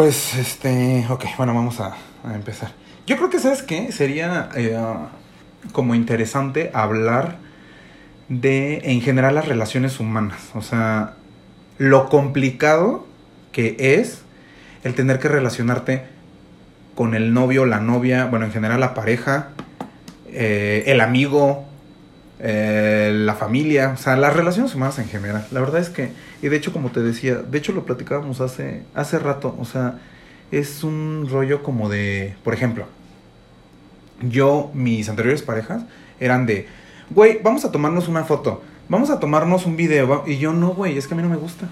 Pues, este, ok, bueno, vamos a, empezar. Yo creo que, ¿sabes qué? Sería eh, como interesante hablar de, en general, las relaciones humanas. O sea, lo complicado que es el tener que relacionarte con el novio, la novia, bueno, en general la pareja, eh, el amigo, eh, la familia, o sea, las relaciones humanas en general. La verdad es que, y de hecho, como te decía, de hecho lo platicábamos hace, hace rato, o sea, es un rollo como de, por ejemplo, yo, mis anteriores parejas eran de, güey, vamos a tomarnos una foto, vamos a tomarnos un video, va-". y yo no, güey, es que a mí no me gusta.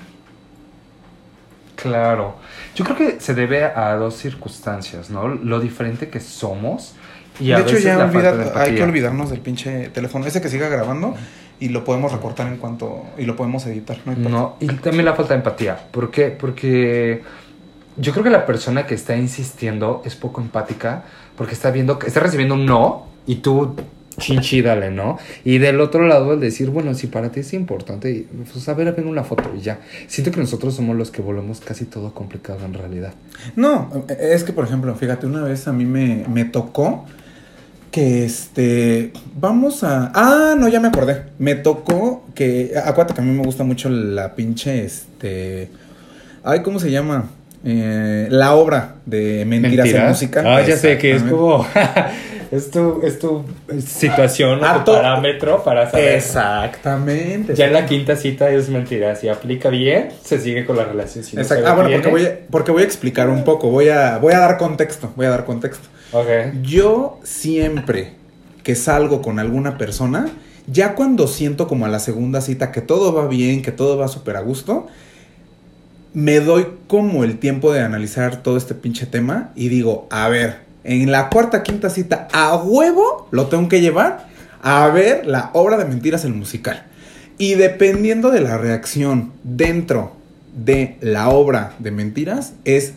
Claro. Yo creo que se debe a dos circunstancias, ¿no? Lo diferente que somos y de hecho, ya olvida- de hay que olvidarnos del pinche teléfono, ese que siga grabando y lo podemos recortar en cuanto, y lo podemos editar, no. No, y también la falta de empatía. ¿Por qué? Porque yo creo que la persona que está insistiendo es poco empática porque está viendo está recibiendo un no y tú chinchi dale, ¿no? Y del otro lado el decir, bueno, si para ti es importante, pues a ver, ven una foto y ya. Siento que nosotros somos los que volvemos casi todo complicado en realidad. No, es que por ejemplo, fíjate, una vez a mí me, me tocó que este, vamos a... Ah, no, ya me acordé. Me tocó que... Acuérdate que a mí me gusta mucho la pinche, este... Ay, ¿cómo se llama? Eh, la obra de Mentiras, en Música. Ah, ya sé que es como... es, tu, es tu situación, o tu parámetro para saber. Exactamente. Ya en la quinta cita es mentira. Si aplica bien, se sigue con la relación. Si no Ah, bueno, porque voy, a, porque voy a explicar un poco. Voy a, voy a dar contexto. Voy a dar contexto. Yo siempre que salgo con alguna persona, ya cuando siento como a la segunda cita que todo va bien, que todo va súper a gusto, me doy como el tiempo de analizar todo este pinche tema y digo, a ver, en la cuarta, quinta cita, a huevo lo tengo que llevar a ver la obra de mentiras, el musical. Y dependiendo de la reacción dentro de la obra de mentiras, es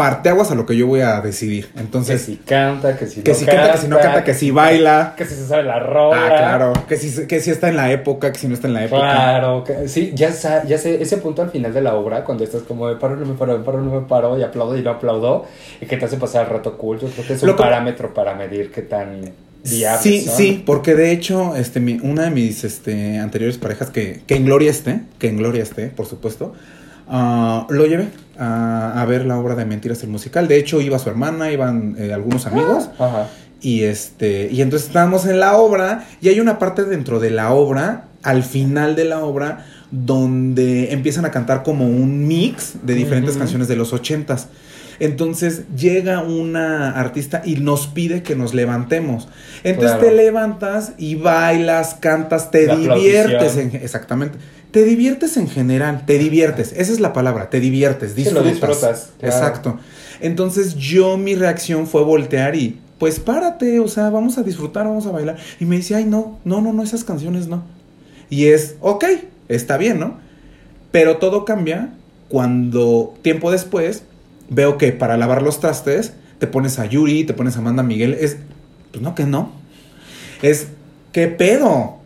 parteaguas a lo que yo voy a decidir. Que Entonces, si canta, que si que no si canta, que si no canta, que si baila. Que si se sabe la rola. Ah, claro. Que si, que si está en la época, que si no está en la época. Claro, que- sí, ya, ya sé, ese punto al final de la obra, cuando estás como de paro, no me paro, me paro, no me paro, y aplaudo y no aplaudo, y que te hace pasar el rato cool, yo creo que es un que- parámetro para medir qué tan viables Sí, son. sí, porque de hecho, este, mi- una de mis este, anteriores parejas, que, que en Gloria esté, que en Gloria esté, por supuesto, ah, lo llevé a, a ver la obra de Mentiras, el musical. De hecho, iba su hermana, iban eh, algunos amigos. Ajá. Y este, y entonces estábamos en la obra, y hay una parte dentro de la obra, al final de la obra, donde empiezan a cantar como un mix de diferentes canciones de los ochentas. Entonces llega una artista y nos pide que nos levantemos. Entonces Claro. te levantas y bailas, cantas, te La diviertes. en- exactamente. Te diviertes en general, te diviertes. Esa es la palabra, te diviertes, Sí, lo disfrutas. disfrutas, claro. Exacto. Entonces yo mi reacción fue voltear y pues párate, o sea, vamos a disfrutar, vamos a bailar. Y me dice, ay no, no, no, no, esas canciones no. Y es, ok, está bien, ¿no? Pero todo cambia cuando tiempo después veo que para lavar los trastes te pones a Yuri, te pones a Amanda Miguel. Es, pues no, que no. Es, ¿qué pedo?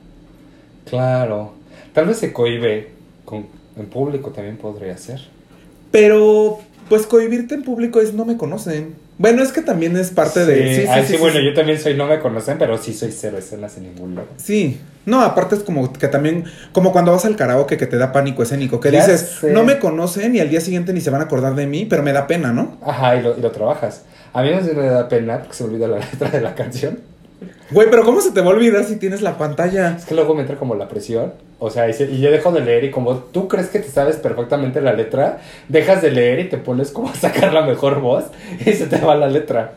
Claro. Tal vez se cohibe con, en público también podría ser. Pero, pues cohibirte en público es no me conocen. Bueno, es que también es parte de... Sí, ah, sí, bueno, yo también soy, no me conocen, pero sí soy cero escenas en ningún lado. Sí, no, aparte es como que también, como cuando vas al karaoke que te da pánico escénico, que Ya dices, sé. no me conocen y al día siguiente ni se van a acordar de mí, pero me da pena, ¿no? Ajá, y lo, y lo trabajas. A mí no me da pena porque se olvida la letra de la canción. Güey, pero ¿cómo se te va a olvidar si tienes la pantalla? Es que luego me entra como la presión. O sea, y, se- y yo dejo de leer y como tú crees que te sabes perfectamente la letra, dejas de leer y te pones como a sacar la mejor voz y se te va la letra.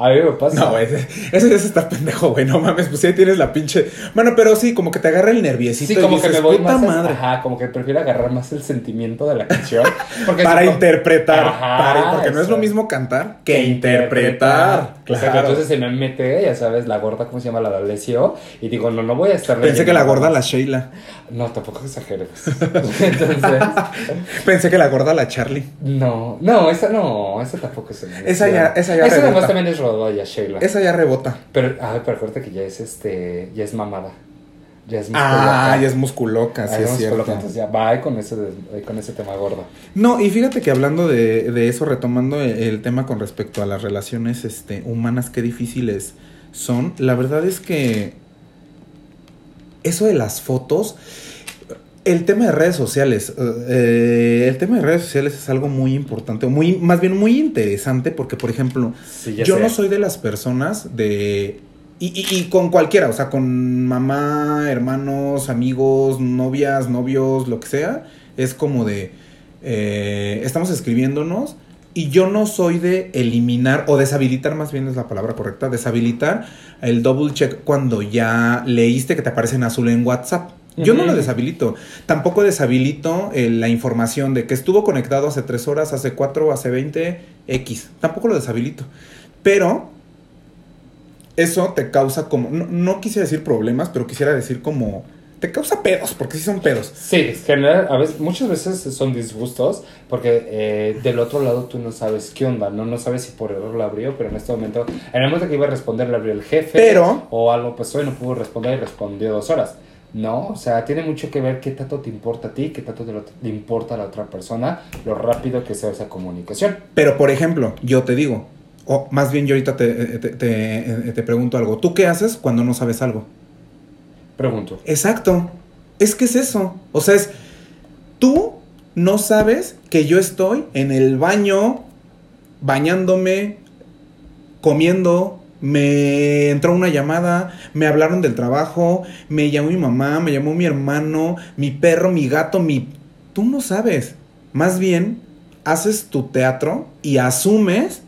A mí me pasa. No, güey, eso ya es estar pendejo, güey, no mames, pues ya tienes la pinche... Bueno, pero sí, como que te agarra el nerviecito Sí, y como dices, que me voy puta más madre. ajá, como que prefiero agarrar más el sentimiento de la canción. Porque Para interpretar, Ajá, para- porque no es lo mismo cantar que interpretar. Claro. entonces se me mete, ya sabes, la gorda, ¿cómo se llama? La de Alessio. Y digo, no, no voy a estar Pensé que la gorda la Sheila. No, tampoco exageres. Entonces, Pensé que la gorda la Charlie. no, no, esa no, esa tampoco es Esa ya- esa ya Esa además también es Sheila. Esa ya rebota. Pero, a ver, pero acuérdate que ya es este, ya es mamada. Ya es Ah, ya es musculoca, sí Ah, es cierto. musculoca, entonces ya va con ese, con ese tema gordo. No, y fíjate que hablando de, de eso, retomando el, el tema con respecto a las relaciones este, humanas, qué difíciles son, la verdad es que eso de las fotos, el tema de redes sociales, eh, el tema de redes sociales es algo muy importante, muy, más bien muy interesante, porque por ejemplo, Sí, yo sé. no soy de las personas de... Y, y- y con cualquiera, o sea, con mamá, hermanos, amigos, novias, novios, lo que sea, es como de... eh, estamos escribiéndonos y yo no soy de eliminar o deshabilitar, más bien es la palabra correcta, deshabilitar el double check cuando ya leíste que te aparece en azul en WhatsApp. Yo no lo deshabilito. Tampoco deshabilito eh, la información de que estuvo conectado hace 3 horas, hace 4, hace 20, X. Tampoco lo deshabilito. Pero eso te causa como, no, no quisiera decir problemas, pero quisiera decir como, te causa pedos, porque sí son pedos. Sí, en general, a veces, muchas veces son disgustos porque eh, del otro lado tú no sabes qué onda, ¿no? No sabes si por error la abrió, pero en este momento, en el momento que iba a responder, le abrió el jefe. Pero- O algo pasó y no pudo responder y respondió dos horas. No, o sea, tiene mucho que ver qué tanto te importa a ti, qué tanto te, lo- te importa a la otra persona, lo rápido que sea esa comunicación. Pero, por ejemplo, yo te digo, o más bien yo ahorita te, te, te- te pregunto algo. ¿Tú qué haces cuando no sabes algo? Pregunto. Exacto. Es que es eso. O sea, es. Tú no sabes que yo estoy en el baño, bañándome, comiendo. Me entró una llamada, me hablaron del trabajo, me llamó mi mamá, me llamó mi hermano, mi perro, mi gato, mi... Tú no sabes. Más bien, haces tu teatro y asumes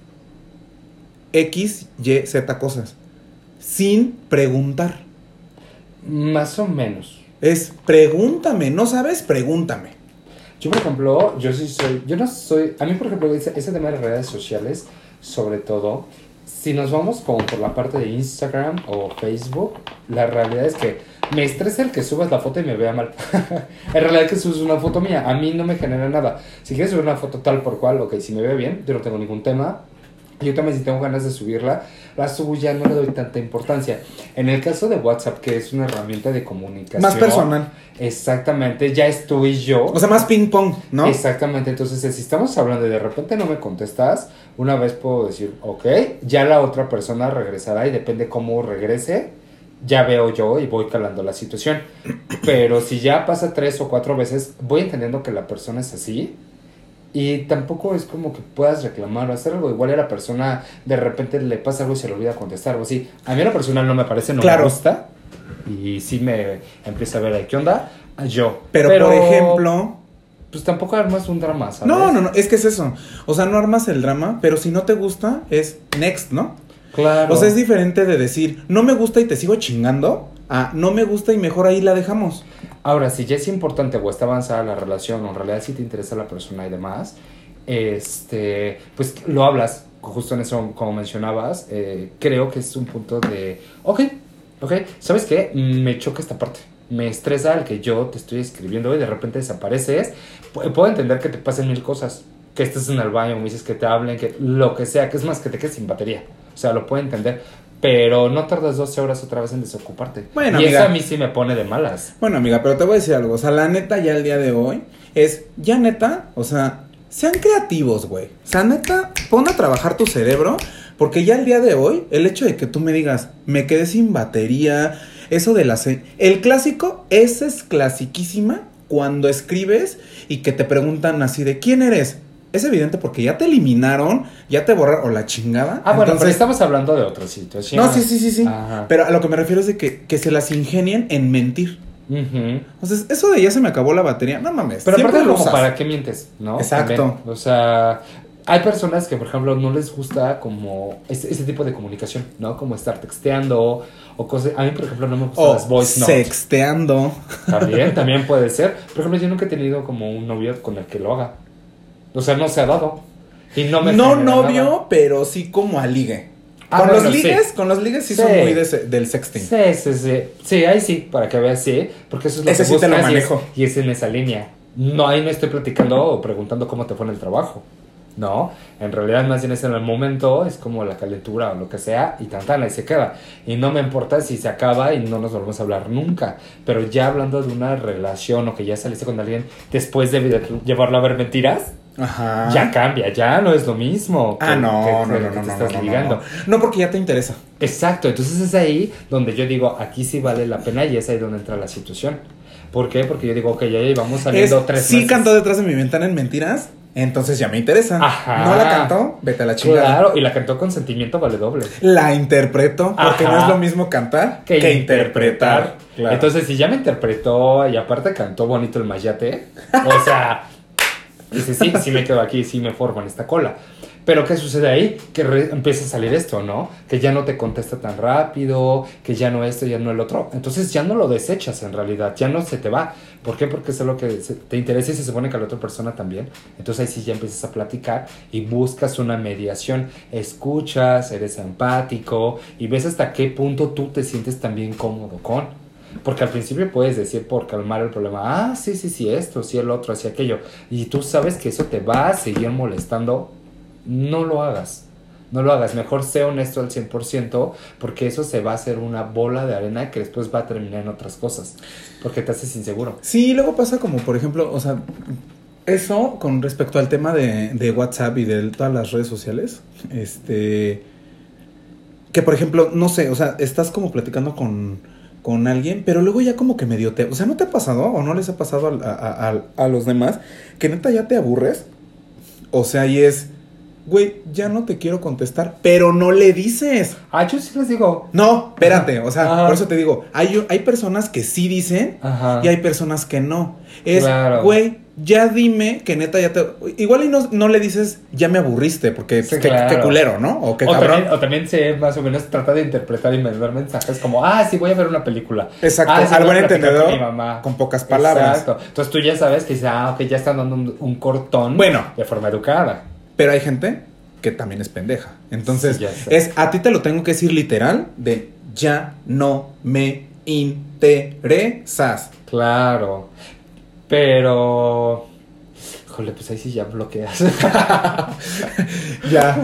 X, Y, Z cosas. Sin preguntar. Más o menos. Es pregúntame, ¿no sabes? Pregúntame. Yo, por ejemplo, yo sí soy, yo no soy, a mí, por ejemplo, ese, ese tema de redes sociales, sobre todo, si nos vamos como por la parte de Instagram o Facebook, la realidad es que me estresa el que subas la foto y me vea mal. en realidad que subes una foto mía, a mí no me genera nada. Si quieres subir una foto tal por cual, ok, si me ve bien, yo no tengo ningún tema. Yo también si tengo ganas de subirla, la subo ya, no le doy tanta importancia. En el caso de WhatsApp, que es una herramienta de comunicación. Más personal. Exactamente, ya es tú y yo. O sea, más ping pong, ¿no? Exactamente, entonces si estamos hablando y de repente no me contestas, una vez puedo decir, ok, ya la otra persona regresará y depende cómo regrese, ya veo yo y voy calando la situación. Pero si ya pasa tres o cuatro veces, voy entendiendo que la persona es así y tampoco es como que puedas reclamar o hacer algo. Igual a la persona de repente le pasa algo y se le olvida contestar o así. A mí a la persona no me parece, no Claro. me gusta y sí me empieza a ver ahí, ¿qué onda? Yo. Pero, por ejemplo. Pues tampoco armas un drama, ¿sabes? No, no, no, es que es eso. O sea, no armas el drama, pero si no te gusta, es next, ¿no? Claro. O sea, es diferente de decir, no me gusta y te sigo chingando, a no me gusta y mejor ahí la dejamos. Ahora, si ya es importante o está avanzada la relación o en realidad si te interesa la persona y demás, este, pues lo hablas. Justo en eso, como mencionabas, eh, creo que es un punto de, ok, ok, ¿sabes qué? Me choca esta parte. Me estresa el que yo te estoy escribiendo y de repente desapareces. Pu- Puedo entender que te pasen mil cosas. Que estés en el baño, me dices que te hablen, que lo que sea, que es más que te quedes sin batería. O sea, lo puedo entender. Pero no tardas 12 horas otra vez en desocuparte. Bueno, y amiga. eso a mí sí me pone de malas. Bueno, amiga, pero te voy a decir algo. O sea, la neta, ya el día de hoy es, ya neta, o sea, sean creativos, güey. O sea, neta, pon a trabajar tu cerebro. Porque ya el día de hoy, el hecho de que tú me digas, me quedé sin batería, eso de la... El clásico, esa es clasiquísima cuando escribes y que te preguntan así de, ¿quién eres? Es evidente porque ya te eliminaron, ya te borraron, o la chingada. Ah, bueno, pero Entonces- estamos hablando de otra situación. No, sí, sí, sí, sí. Ajá. Pero a lo que me refiero es de que, que se las ingenien en mentir. Ujú. O sea, eso de ya se me acabó la batería, no mames. Pero aparte, como para qué mientes, ¿no? Exacto. También. O sea, hay personas que, por ejemplo, no les gusta como ese, ese tipo de comunicación, ¿no? Como estar texteando o cosas. A mí, por ejemplo, no me gustan O las voice notes. sexteando. También, también puede ser. Por ejemplo, yo nunca he tenido como un novio con el que lo haga. O sea, no se ha dado. Y no me No novio, nada. pero sí como a ligue. Ah, con bueno, los sí. ligues, con los ligues sí, Sí. son muy de del sexting. Sí, sí, sí. Sí, ahí sí, para que veas, sí. Porque eso es lo Ese que sí te lo buscas y es- manejo. Y es, en esa línea. No, ahí no estoy platicando o preguntando cómo te fue en el trabajo. No, en realidad más bien es en el momento, es como la calentura o lo que sea, y tantana y se queda. Y no me importa si se acaba y no nos volvemos a hablar nunca. Pero ya hablando de una relación o que ya saliste con alguien después de llevarlo a ver mentiras, Ajá. ya cambia, ya no es lo mismo. Ah, que- no, que- no, que- no, que no, te no, estás no, no, ligando. no. No, porque ya te interesa. Exacto, entonces es ahí donde yo digo, aquí sí vale la pena y es ahí donde entra la situación. ¿Por qué? Porque yo digo, ok, ya llevamos Es, saliendo tres sí meses. cantó detrás de mi ventana en mentiras, entonces ya me interesa. Ajá. No la cantó, vete a la chingada. Claro, y la cantó con sentimiento vale doble. La interpreto, porque Ajá. no es lo mismo cantar Que, que, interpretar. interpretar. Claro. Entonces, si ya me interpretó y aparte cantó bonito el mayate, o sea, dice, sí, sí me quedo aquí, sí me formo en esta cola. Pero ¿qué sucede ahí? Que empieza a salir esto, ¿no? Que ya no te contesta tan rápido, que ya no esto, ya no el otro. Entonces ya no lo desechas en realidad, ya no se te va. ¿Por qué? Porque es lo que te interesa y se supone que a la otra persona también. Entonces ahí sí ya empiezas a platicar y buscas una mediación. Escuchas, eres empático y ves hasta qué punto tú te sientes también cómodo con. Porque al principio puedes decir por calmar el problema, ah, sí, sí, sí, esto, sí, el otro, sí, aquello. Y tú sabes que eso te va a seguir molestando. No lo hagas. No lo hagas. Mejor sé honesto al 100% porque eso se va a hacer una bola de arena que después va a terminar en otras cosas. Porque te haces inseguro. Sí, luego pasa como, por ejemplo, o sea, eso con respecto al tema de, de WhatsApp y de todas las redes sociales, este, que por ejemplo, no sé, o sea, estás como platicando con, con alguien, pero luego ya como que medio te, o sea, ¿no te ha pasado o no les ha pasado a, a- a- a los demás que neta ya te aburres? O sea, y es, güey, ya no te quiero contestar, pero no le dices. Ah, yo sí les digo. No, espérate, o sea, Ajá. por eso te digo, hay, hay personas que sí dicen Ajá. y hay personas que no. Es, Claro. güey, ya dime que neta ya te. Igual y no, no le dices, ya me aburriste, porque Sí, qué, claro. qué culero, ¿no? O qué o, cabrón. también, o también se más o menos trata de interpretar y mandar mensajes como, ah, sí, voy a ver una película. Exacto, Ah, sí, al buen entendedor, con mi mamá. con pocas palabras. Exacto. Entonces tú ya sabes que dice, ah, ok, ya están dando un, un cortón Bueno. de forma educada. Pero hay gente que también es pendeja. Entonces, Sí, es a ti te lo tengo que decir literal de ya no me interesas. Claro. Pero. Híjole, pues ahí sí ya bloqueas. Ya.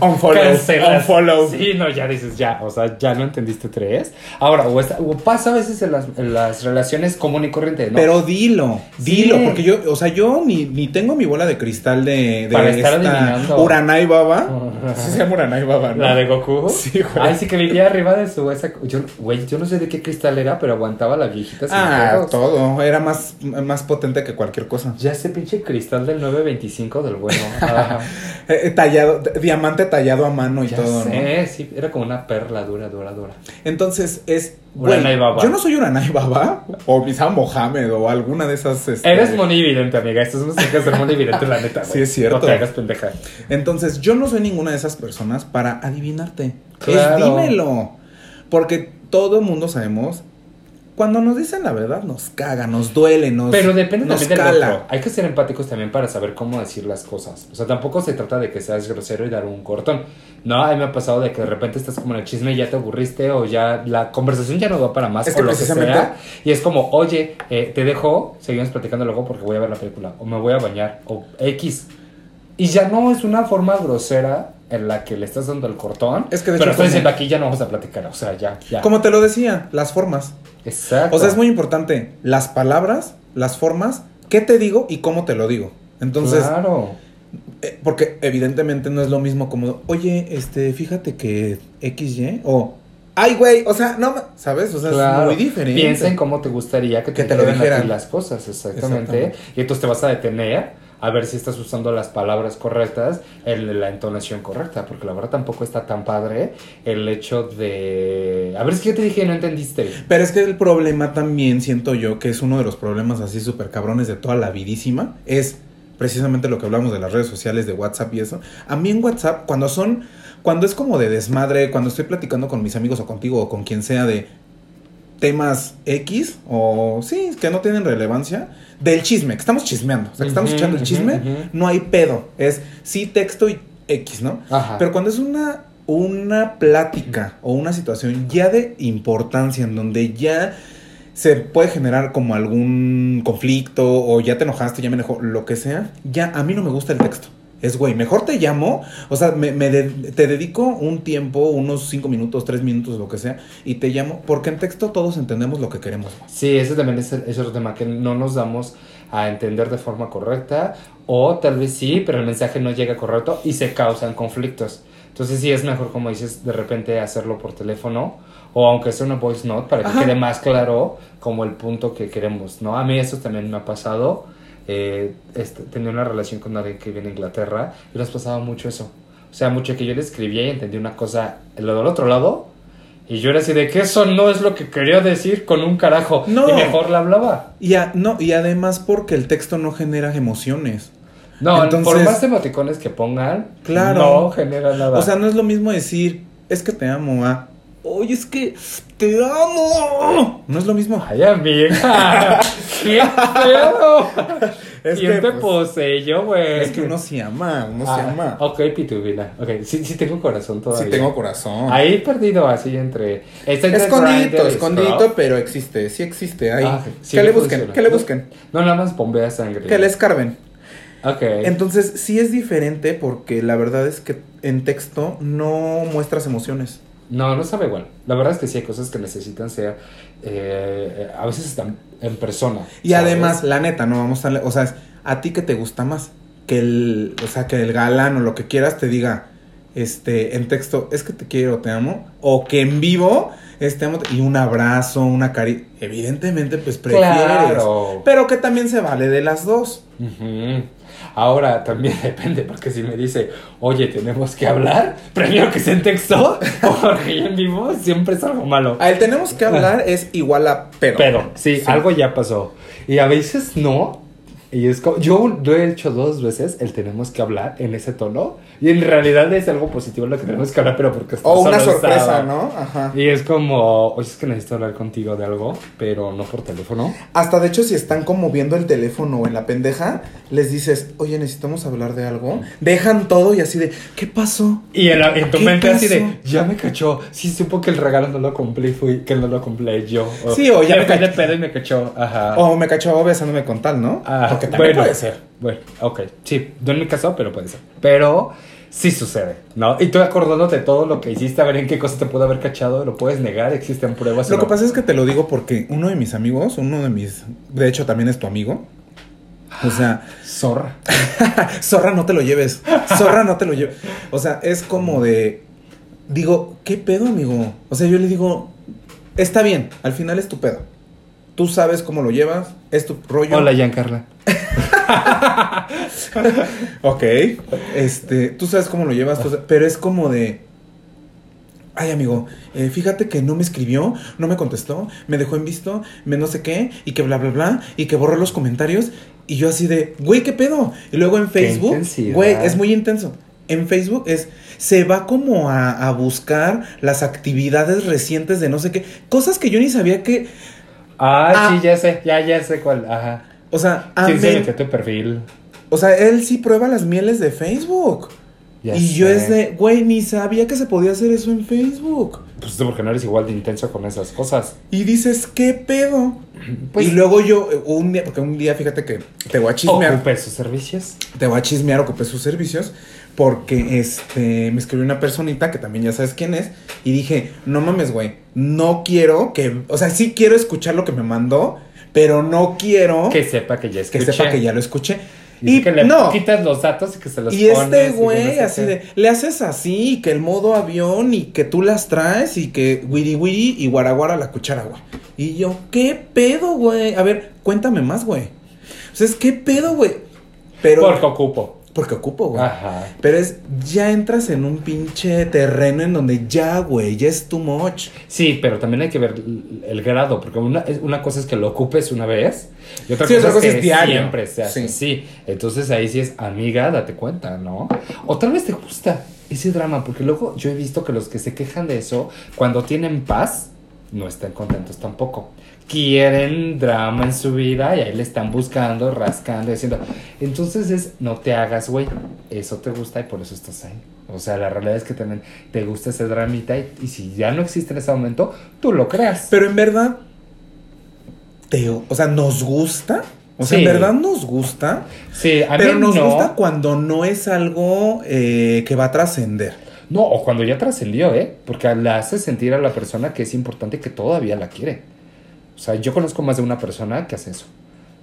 unfollow. Cancelas. Unfollow. Sí, no, ya dices ya. O sea, ya no entendiste tres. Ahora, o, está- o pasa a veces en las, en las relaciones común y corriente, ¿no? Pero dilo, Sí. dilo, porque yo, o sea, yo ni, ni tengo mi bola de cristal de, de Para estar adivinando. Uranai Baba. Sí se llama Uranai Baba, ¿no? La de Goku. Sí, güey. Ay, sí que vivía arriba de su esa. Yo, güey, yo no sé de qué cristal era, pero aguantaba la viejita sin Ah, pedos. todo. Era más, más potente que cualquier cosa. Ya ese pinche cristal del 925 del bueno. Eh, tallado, diamante tallado a mano y ya todo, ¿no? sé, sí, era como una perla dura, dura, dura. Entonces es. Uranai Baba. Yo no soy Uranai Baba. O quizá Mohamed o alguna de esas. este, Eres monividente, amiga. Esto es música ser monividente, la neta. güey. Sí, es cierto. No te hagas pendeja. Entonces, yo no soy ninguna de esas personas para adivinarte. Claro. Es dímelo. Porque todo el mundo sabemos. Cuando nos dicen la verdad, nos caga, nos duele, nos. Pero depende nos también del otro. Hay que ser empáticos también para saber cómo decir las cosas. O sea, tampoco se trata de que seas grosero y dar un cortón. No, a mí me ha pasado de que de repente estás como en el chisme y ya te aburriste o ya la conversación ya no va para más Es o que lo que precisamente- sea. Y es como, oye, eh, te dejo, seguimos platicando luego porque voy a ver la película o me voy a bañar o X. Y ya no es una forma grosera en la que le estás dando el cortón. Es que de pero hecho estoy diciendo aquí ya no vamos a platicar. O sea, ya, ya. Como te lo decía, las formas. Exacto. O sea, es muy importante las palabras, las formas, qué te digo y cómo te lo digo. Entonces, Claro. eh, porque evidentemente no es lo mismo como, oye, este, fíjate que XY o, ay, güey, o sea, no, ma-", ¿sabes? O sea, Claro. es muy diferente. Piensa en cómo te gustaría que te, Que te lo dijeran. las cosas, exactamente. Exactamente. Y entonces te vas a detener a ver si estás usando las palabras correctas, en la entonación correcta, porque la verdad tampoco está tan padre el hecho de... A ver, es que yo te dije no entendiste. Pero es que el problema también, siento yo, que es uno de los problemas así súper cabrones de toda la vidísima, es precisamente lo que hablamos de las redes sociales, de WhatsApp y eso. A mí en WhatsApp, cuando son, cuando es como de desmadre, cuando estoy platicando con mis amigos o contigo o con quien sea de temas X o sí, que no tienen relevancia, del chisme, que estamos chismeando, o sea, que estamos echando el chisme, no hay pedo, es sí texto y X, ¿no? Ajá. Pero cuando es una, una plática o una situación ya de importancia en donde ya se puede generar como algún conflicto o ya te enojaste, ya me enojó, lo que sea, ya a mí no me gusta el texto. Es, güey, mejor te llamo, o sea, me, me de- te dedico un tiempo, unos cinco minutos, tres minutos, lo que sea, y te llamo, porque en texto todos entendemos lo que queremos. Sí, ese también es, es otro tema, que no nos damos a entender de forma correcta, o tal vez sí, pero el mensaje no llega correcto y se causan conflictos. Entonces sí es mejor, como dices, de repente hacerlo por teléfono, o aunque sea una voice note, para que Ajá. quede más claro como el punto que queremos, ¿no? A mí eso también me ha pasado. Eh, este, tenía una relación con alguien que viene a Inglaterra y les pasaba mucho eso. O sea, mucho que yo le escribía y entendí una cosa del otro lado. Y yo era así de que eso no es lo que quería decir con un carajo. No. Y mejor le hablaba. Y, a- no, y además porque el texto no genera emociones. No, por Entonces- más emoticones que pongan, Claro. no genera nada. O sea, no es lo mismo decir, es que te amo, a, oye, es que te amo. No es lo mismo. Ay, amiga. ¡Qué feo! Es ¿Quién que, te pues, poseyó, güey? Es que uno se ama, uno se Ah, ama. Ok, pitubina. Ok, sí, sí tengo corazón todavía. Sí tengo corazón. Ahí perdido así entre... Está entre Escondidito, escondidito, Scruff. pero existe, sí existe. Ahí. Ah, sí que le funciona. busquen, que le busquen, No, nada más bombea sangre. que le escarben. Ok. Entonces, sí es diferente porque la verdad es que en texto no muestras emociones. No, no sabe igual. La verdad es que sí hay cosas que necesitan ser... eh, a veces están en persona. Y ¿sabes? además, la neta, no vamos a... O sea, es a ti que te gusta más. Que el... O sea, que el galán o lo que quieras te diga, este, en texto, es que te quiero, te amo. O que en vivo, este, amo, y un abrazo, una caricia. Evidentemente, pues prefieres. Claro. Pero que también se vale de las dos. Ahora también depende, porque si me dice, oye, tenemos que hablar, prefiero que sea en texto, porque en vivo siempre es algo malo. A él tenemos que hablar es igual a pero. Pero, sí, algo ya pasó. Y a veces no. Y es como, yo lo he hecho dos veces, el tenemos que hablar en ese tono. Y en realidad es algo positivo lo que tenemos que hablar, pero porque está O una sorpresa, estaba. ¿no? Ajá. Y es como, oye, es que necesito hablar contigo de algo, pero no por teléfono. Hasta de hecho, si están como viendo el teléfono o en la pendeja, les dices, oye, necesitamos hablar de algo. Dejan todo y así de, ¿qué pasó? Y en, la- en tu ¿Qué mente así pasó? de, ya me cachó. Sí, supo que el regalo no lo cumplí, fui que no lo cumplí yo. Sí, o ya me me fui cach- de pedo y me cachó. Ajá. O me cachó besándome con tal, ¿no? Ah, Porque también bueno, puede ser. Bueno, ok. Sí, no en mi caso, pero puede ser. Pero sí sucede, ¿no? Y tú acordándote de todo lo que hiciste, a ver en qué cosa te pudo haber cachado, lo puedes negar, existen pruebas. Lo que pasa es que te lo digo porque uno de mis amigos, uno de mis, de hecho también es tu amigo. O sea, Zorra. zorra no te lo lleves, zorra no te lo lleves. O sea, es como de, digo, ¿qué pedo, amigo? O sea, yo le digo, está bien, al final es tu pedo. Tú sabes cómo lo llevas, es tu rollo. Hola, Giancarla. Ok. Este, tú sabes cómo lo llevas, tú pero es como de. Ay, amigo, eh, fíjate que no me escribió, no me contestó, me dejó en visto, me no sé qué, y que bla, bla, bla, y que borró los comentarios. Y yo así de, güey, ¿qué pedo? Y luego en Facebook, güey, es muy intenso. En Facebook es, se va como a, a buscar las actividades recientes de no sé qué, cosas que yo ni sabía que, Ah, Ah. sí, ya sé, ya, ya sé cuál. Ajá. O sea, ¿Quién se metió tu perfil? o sea, él sí prueba las mieles de Facebook. Ya y yo es de, güey, ni sabía que se podía hacer eso en Facebook. Pues porque no eres igual de intenso con esas cosas. Y dices, ¿qué pedo? Pues- y luego yo, eh, un día, porque un día, fíjate que te voy a chismear, Ocupe sus servicios. te voy a chismear, ocupé sus servicios, porque este, me escribió una personita que también ya sabes quién es, y dije, no mames, güey, no quiero que, o sea, sí quiero escuchar lo que me mandó, pero no quiero Que sepa que ya que escuché. sepa que ya lo escuché. Y, Y que le no, quitas los datos y que se los Y pones. este y que güey, no así qué. de, le haces así, y que el modo avión, y que tú las traes, y que wiri wiri y guaraguara la cuchara, güey. Y yo, ¿qué pedo, güey? A ver, cuéntame más, güey. O sea, es qué pedo, güey. Pero. Porque ocupo. Porque ocupo, güey. Ajá. Pero es, ya entras en un pinche terreno en donde ya, güey, ya es too much. Sí, pero también hay que ver el- grado, porque una, una cosa es que lo ocupes una vez y otra Sí, cosa, otra cosa es que es diario. siempre se hace así. Entonces ahí sí es amiga, date cuenta, ¿no? O tal vez te gusta ese drama, porque luego yo he visto que los que se quejan de eso, cuando tienen paz, no están contentos tampoco. Quieren drama en su vida y ahí le están buscando, rascando, diciendo. Entonces es, no te hagas, güey. Eso te gusta y por eso estás ahí. O sea, la realidad es que también te gusta ese dramita y, y si ya no existe en ese momento, tú lo creas. Pero en verdad, te, o sea, nos gusta O sea, Sí. en verdad nos gusta, Sí, a pero mí nos no. gusta cuando no es algo eh, que va a trascender. No, o cuando ya trascendió, ¿eh? Porque le hace sentir a la persona que es importante y que todavía la quiere. O sea, yo conozco más de una persona que hace eso.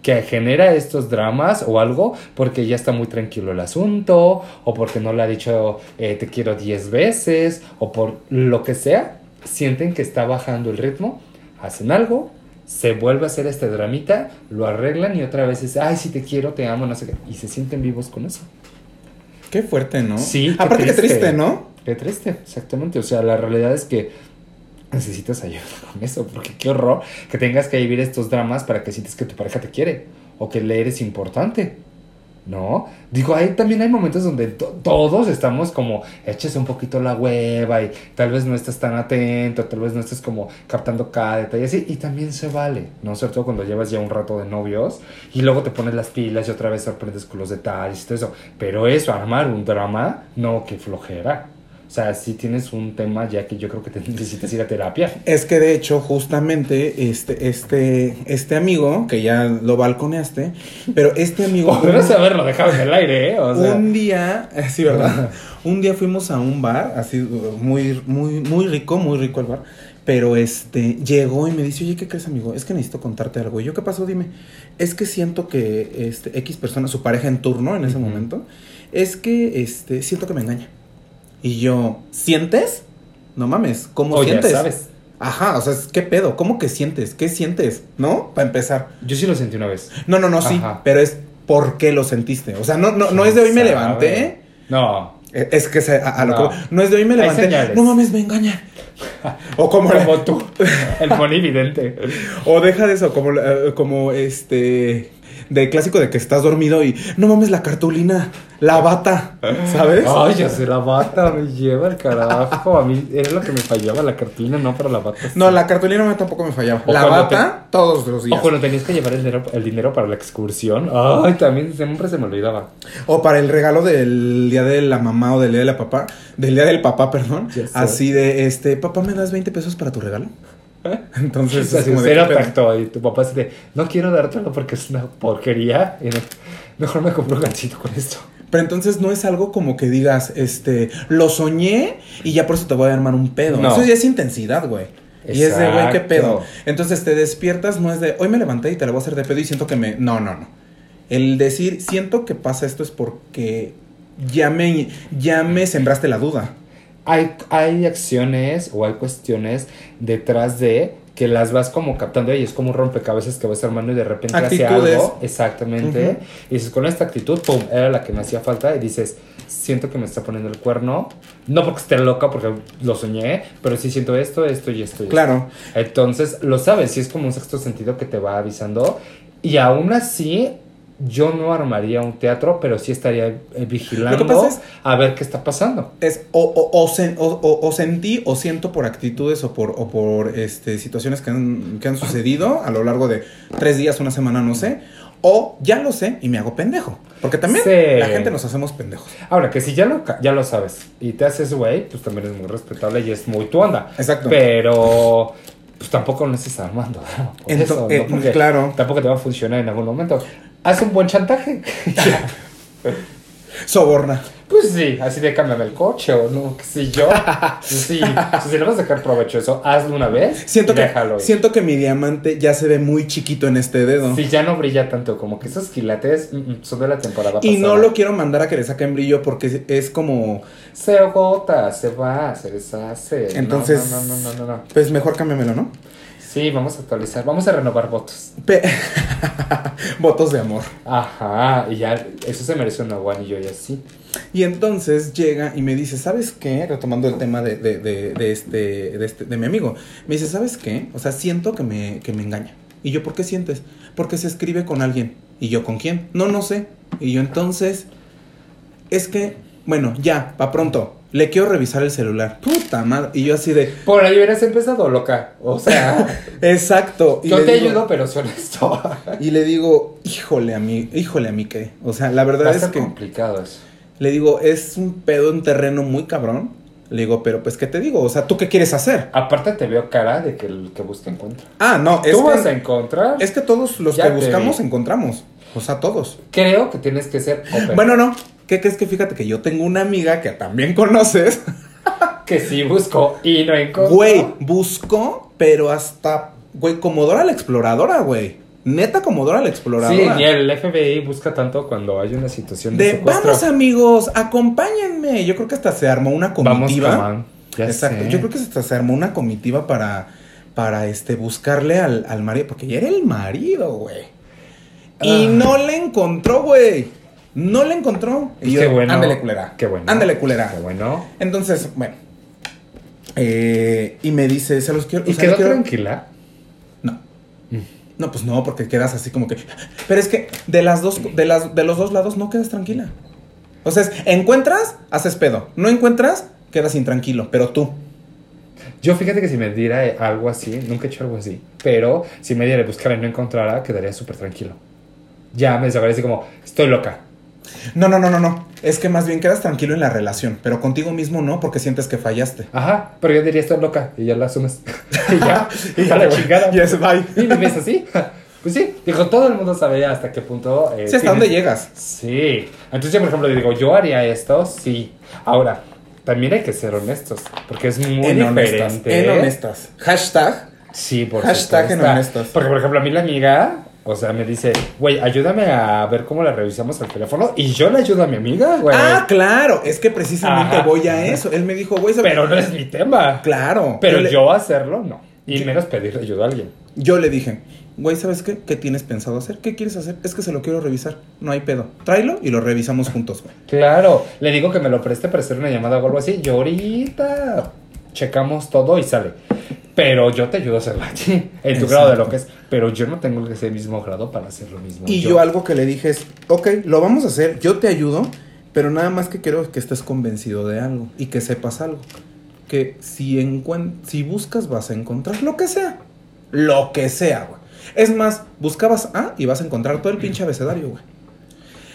Que genera estos dramas o algo porque ya está muy tranquilo el asunto, o porque no le ha dicho eh, te quiero 10 veces, o por lo que sea, sienten que está bajando el ritmo, hacen algo, se vuelve a hacer este dramita, lo arreglan y otra vez es, ay, sí te quiero, te amo, no sé qué, y se sienten vivos con eso. Qué fuerte, ¿no? Sí, Aparte, qué triste. triste, ¿no? Qué triste, exactamente. O sea, la realidad es que necesitas ayuda con eso, porque qué horror que tengas que vivir estos dramas para que sientes que tu pareja te quiere o que le eres importante. ¿No? Digo, ahí también hay momentos donde to- todos estamos como échese un poquito la hueva y tal vez no estás tan atento, tal vez no estés como captando cada detalle así, y también se vale, ¿no? Sobre todo cuando llevas ya un rato de novios y luego te pones las pilas y otra vez sorprendes con los detalles y todo eso. Pero eso, armar un drama, no, que flojera. O sea, si tienes un tema ya que yo creo que te necesitas ir a terapia. Es que de hecho, justamente, este, este, este amigo, que ya lo balconeaste, pero este amigo. Podrías haberlo dejado en el aire, ¿eh? O sea, un día, eh, sí, ¿verdad? un día fuimos a un bar, así muy, muy, muy rico, muy rico el bar. Pero este llegó y me dice, oye, ¿qué crees, amigo? Es que necesito contarte algo. Y yo, ¿qué pasó? Dime. Es que siento que este X persona, su pareja en turno en ese momento, es que este siento que me engaña. Y yo, ¿sientes? No mames, ¿cómo o ya sientes? sabes. Ajá, o sea, ¿qué pedo? ¿Cómo que sientes? ¿Qué sientes? ¿No? Para empezar. Yo sí lo sentí una vez. No, no, no, sí, Ajá. pero es por qué lo sentiste. O sea, no, no, no es de hoy me ¿Quién levanté. No. Eh, Es que se- a, a lo No. que- no es de hoy me levanté. No mames, me engañan. o como, Como tú. El monividente. o deja de eso, como eh, como este de clásico de que estás dormido y no mames la cartulina, la bata, ¿sabes? Ay, ya sé, la bata me lleva el carajo. A mí era lo que me fallaba, la cartulina, no, pero la bata. sí. No, la cartulina tampoco me fallaba. O la bata todos los O días. cuando tenías que llevar el dinero, el dinero para la excursión. Ay, también siempre se me olvidaba. O para el regalo del día de la mamá o del día de la papá, del día del papá, perdón. Así de este, papá, ¿me das 20 pesos para tu regalo? Entonces, es como de, cero ¿qué pedo? tacto. Y tu papá así de, no quiero dártelo porque es una porquería. Y mejor me compro un gancito con esto. Pero entonces no es algo como que digas, este, lo soñé y ya por eso te voy a armar un pedo. No. Eso ya es intensidad, güey. Y es de, güey, qué Exacto. pedo. Entonces te despiertas, no es de, hoy me levanté y te la voy a hacer de pedo y siento que me... No, no, no. El decir, siento que pasa esto es porque ya me, ya me sembraste la duda. Hay, hay acciones o hay cuestiones detrás de que las vas como captando y es como un rompecabezas que vas armando y de repente hace Actitudes. algo. Exactamente. Y dices, con esta actitud, pum, era la que me hacía falta. Y dices, siento que me está poniendo el cuerno. No porque esté loca, porque lo soñé, pero sí siento esto, esto y esto. y esto. Claro. Entonces, lo sabes, sí es como un sexto sentido que te va avisando. Y aún así, yo no armaría un teatro, pero sí estaría eh, vigilando es- a ver qué está pasando. Es o, o, o, sen- o- o- o sentí o siento por actitudes o por, o por este, situaciones que han, que han sucedido a lo largo de tres días, una semana, no sé. O ya lo sé y me hago pendejo. Porque también Sí. la gente nos hacemos pendejos. Ahora, que si ya lo, ya lo sabes y te haces güey, pues también es muy respetable y es muy tu onda. Exacto. Pero, pues tampoco lo estés armando. ¿no? Por Ento- eso, eh, ¿no? Porque claro. Tampoco te va a funcionar en algún momento. Haz un buen chantaje. Soborna. Pues sí, así de cámbiame el coche o no, qué sé yo. Sí, si le vas a sacar provecho eso, hazlo una vez. Siento y que, déjalo ir. siento que mi diamante ya se ve muy chiquito en este dedo. Si ya no brilla tanto, como que esos quilates mm, mm, son de la temporada Y pasada. no lo quiero mandar a que le saquen brillo porque es como, Se agota, se va, se deshace. Entonces- No, no, no, no, no. no. pues mejor cámbiamelo, ¿no? Sí, vamos a actualizar, vamos a renovar votos. Pe- Votos de amor. Ajá, y ya, eso se merece un nuevo anillo y así. Y entonces llega y me dice, ¿sabes qué? Retomando el tema de, de, de, de este, de este, de mi amigo. Me dice, ¿sabes qué? O sea, siento que me, que me engaña. Y yo, ¿por qué sientes? Porque se escribe con alguien. Y yo, ¿con quién? No, no sé. Y yo, entonces, es que, bueno, ya, pa' pronto. Le quiero revisar el celular. Puta madre. Y yo así de, Por ahí hubieras empezado, loca. O sea, exacto. Y yo te digo- ayudo, pero soy honesto. Y le digo, híjole a mí, híjole a mí qué. O sea, la Va verdad a es que... complicado eso. Le digo, es un pedo, un terreno muy cabrón. Le digo, pero pues, ¿qué te digo? O sea, ¿tú qué quieres hacer? Aparte te veo cara de que el que busca encuentra. Ah, no, es Tú vas a encontrar. es que todos los Ya que buscamos vi. encontramos. O sea, todos. Creo que tienes que ser open. Bueno, no. ¿Qué crees que fíjate que yo tengo una amiga que también conoces? que sí busco y no encontró. Güey, buscó, pero hasta, güey, como Dora la exploradora, güey. Neta como Dora la Sí, exploradora. ni el FBI busca tanto cuando hay una situación de, de secuestro. vamos amigos, acompáñenme. Yo creo que hasta se armó una Vamos, comitiva. Coman. Ya Exacto. sé. Yo creo que hasta se armó una comitiva para, para este, buscarle al, al marido. Porque ya era el marido, güey. Y Ah. no le encontró, güey. No le encontró. Y Pues yo, qué bueno. Ándale, culera. Qué bueno. Ándale, culera. Qué bueno. Entonces, bueno. Eh, y me dice, se los quiero. ¿Y o sea, quedó quiero- tranquila? No. Mm. No, pues no, porque quedas así como que. Pero es que de las dos, de las, de los dos lados no quedas tranquila. O sea, es, encuentras, haces pedo. No encuentras, quedas intranquilo. Pero tú. Yo fíjate que si me diera algo así, nunca he hecho algo así, pero si me diera buscar y no encontrara, quedaría súper tranquilo. Ya me desaparece como, estoy loca. No, no, no, no, no. Es que más bien quedas tranquilo en la relación. Pero contigo mismo no, porque sientes que fallaste. Ajá, pero yo diría estoy loca y ya la asumes. y ya, y ya la chingada. Yes, bye. Y me ves así. Pues sí, dijo, todo el mundo sabía hasta qué punto. eh, Sí, hasta tienes- dónde llegas. Sí. Entonces yo, por ejemplo, le digo, yo haría esto, sí. Ahora, también hay que ser honestos, porque es muy en honestas. diferente. En honestas. Hashtag. Sí, por Hashtag supuesto. en honestos. Porque, por ejemplo, a mí la amiga, o sea, me dice, güey, ayúdame a ver cómo la revisamos el teléfono. Y yo le ayudo a mi amiga, güey. Ah, claro. Es que precisamente Ajá. voy a eso. Él me dijo, güey, ¿sabes? Pero no es mi tema. Claro. Pero le- yo hacerlo, no. Y menos pedirle ayuda a alguien. Yo le dije, güey, ¿sabes qué? ¿Qué tienes pensado hacer? ¿Qué quieres hacer? Es que se lo quiero revisar. No hay pedo. Tráelo y lo revisamos juntos, güey. Claro, le digo que me lo preste para hacer una llamada o algo así. Yo ahorita checamos todo y sale. Pero yo te ayudo a hacerlo a ti, en tu grado de lo que es. Pero yo no tengo ese mismo grado para hacer lo mismo. Y yo algo que le dije es, ok, lo vamos a hacer, yo te ayudo, pero nada más que quiero que estés convencido de algo y que sepas algo. Que si, encuen- si buscas vas a encontrar lo que sea. Lo que sea, güey. Es más, buscabas A y vas a encontrar todo el pinche abecedario, güey.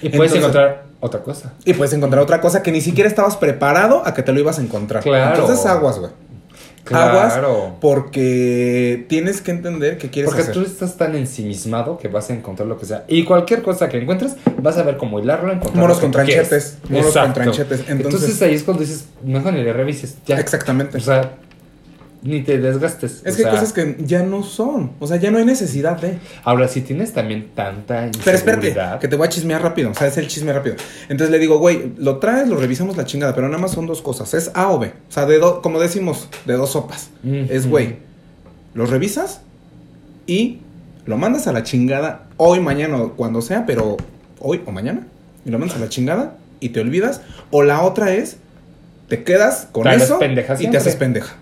Y puedes Entonces- encontrar otra cosa. Y puedes encontrar otra cosa que ni siquiera estabas preparado a que te lo ibas a encontrar. Claro. Entonces aguas, güey. Claro. Aguas porque tienes que entender qué quieres Porque hacer. tú estás tan ensimismado que vas a encontrar lo que sea. Y cualquier cosa que encuentres, vas a ver cómo hilarlo, encontrar Moros que con tranchetes, moros con tranchetes. Entonces, Entonces- ahí es cuando dices, mejor ni le revises. Ya. Exactamente. O sea, ni te desgastes. Es O que hay cosas que ya no son. O sea, ya no hay necesidad de. Ahora, si tienes también tanta Pero espérate, inseguridad... que te voy a chismear rápido. O sea, es el chisme rápido. Entonces le digo, güey, lo traes, lo revisamos la chingada, pero nada más son dos cosas. Es A o B. O sea, de do- como decimos, de dos sopas. Es, güey, lo revisas y lo mandas a la chingada hoy, mañana o cuando sea, pero hoy o mañana. Y lo mandas a la chingada y te olvidas. O la otra es, te quedas con eso y te haces pendeja.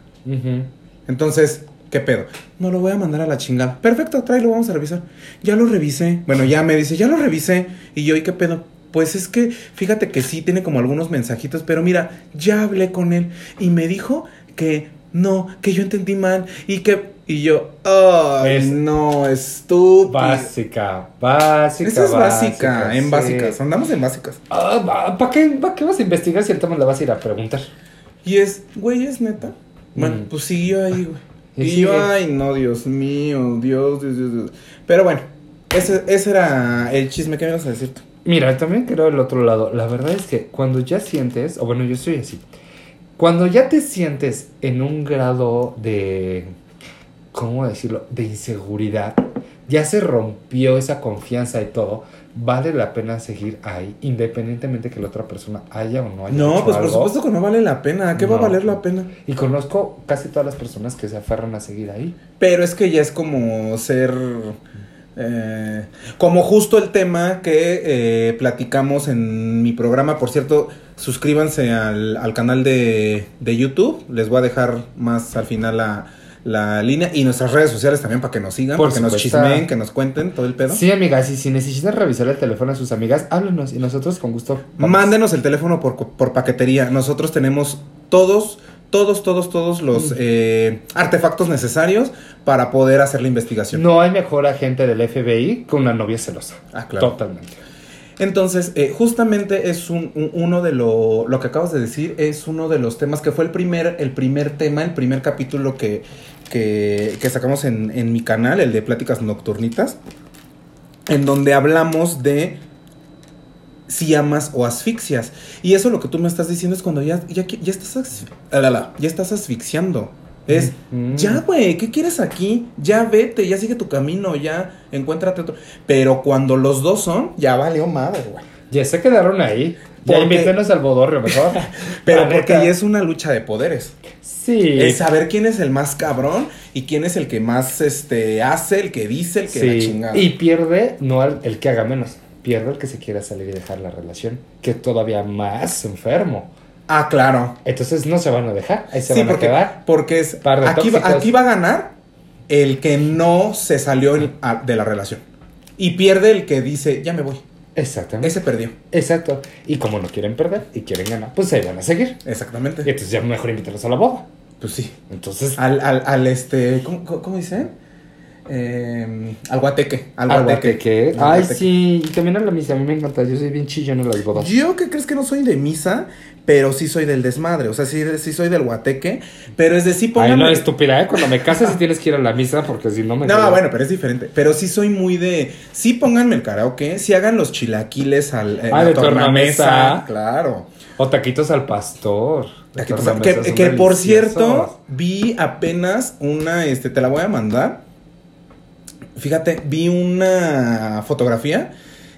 Entonces, ¿qué pedo? No lo voy a mandar a la chingada. Perfecto, tráelo, vamos a revisar. Ya lo revisé. Bueno, ya me dice, ya lo revisé. Y yo, ¿y qué pedo? Pues es que, fíjate que sí tiene como algunos mensajitos, pero mira, ya hablé con él y me dijo que no, que yo entendí mal y que. Y yo, ay, Es- no, estúpido. Básica, básica. Esa es básica, en sí. básicas. Andamos en básicas. Ah, ¿Para qué, pa' qué vas a investigar si el tema le vas a ir a preguntar? Y es, güey, es neta. Bueno, Mm. pues siguió ahí, güey. Y yo, ay, no, Dios mío, Dios, Dios, Dios, Dios. Pero bueno, ese, ese era el chisme que me ibas a decir tú. Mira, también creo el otro lado. La verdad es que cuando ya sientes, o bueno, yo soy así. Cuando ya te sientes en un grado de, ¿cómo decirlo? De inseguridad, ya se rompió esa confianza y todo, vale la pena seguir ahí, independientemente que la otra persona haya o no haya No, hecho pues por supuesto que no vale la pena. ¿Qué va a valer la pena? Y conozco casi todas las personas que se aferran a seguir ahí. Pero es que ya es como ser. eh, como justo el tema que eh, platicamos en mi programa. Por cierto, suscríbanse al, al canal de, de YouTube. Les voy a dejar más al final la, la línea. Y nuestras redes sociales también para que nos sigan, Por para que nos chismeen, que nos cuenten todo el pedo. Sí, amigas, y si necesitan revisar el teléfono de sus amigas, háblenos y nosotros con gusto. vamos. Mándenos el teléfono por, por paquetería. Nosotros tenemos todos, todos, todos, todos los eh, artefactos necesarios para poder hacer la investigación. No hay mejor agente del FBI que una novia celosa. Ah, claro. Totalmente. Entonces, eh, justamente es un, un- uno de lo, lo que acabas de decir, es uno de los temas que fue el primer, el primer tema, el primer capítulo que, que, que sacamos en, en mi canal, el de Pláticas Nocturnitas, en donde hablamos de si amas o asfixias. Y eso lo que tú me estás diciendo es cuando ya, ya, ya, estás, ya estás asfixiando. Es, Mm. ya, güey, ¿qué quieres aquí? Ya vete, ya sigue tu camino, ya encuéntrate otro. Pero cuando los dos son, ya valió madre, güey. Ya se quedaron ahí. Ya Porque- invítenos al bodorrio mejor. Pero La porque neta. ya es una lucha de poderes. Sí. Es saber quién es el más cabrón y quién es el que más este hace, el que dice, el que la Sí. chingada. Y pierde no el, el que haga menos. Pierde el que se quiera salir y dejar la relación. Que es todavía más enfermo. Ah, claro. Entonces no se van a dejar. Ahí se sí, van porque, a quedar. porque es Par de aquí, va, tóxicos. aquí va a ganar el que no se salió de la relación. Y pierde el que dice, ya me voy. Exactamente. Ese perdió. Exacto. Y como no quieren perder y quieren ganar, pues se van a seguir. Y Exactamente. entonces ya mejor invítalos a la boda. Pues sí. Entonces, Al, al, al este, ¿cómo, cómo- cómo dice? Eh, al guateque. Al al guateque. Al Ay, guateque. sí. Y también a la misa. A mí me encanta. Yo soy bien chillón en las bodas. Yo que crees que no soy de misa, pero sí soy del desmadre. O sea, sí, sí soy del guateque. Pero es de sí Ay, pónganme- no, estúpida, ¿eh? Cuando me casas sí tienes que ir a la misa porque si no me... No, quedo- bueno, pero es diferente. Pero sí soy muy de. Sí pónganme el karaoke. Sí hagan los chilaquiles al. en Ah, de tornamesa. Claro. O taquitos al pastor. Pues, tornamesa, que que por cierto, vi apenas una. Este, te la voy a mandar. Fíjate, vi una fotografía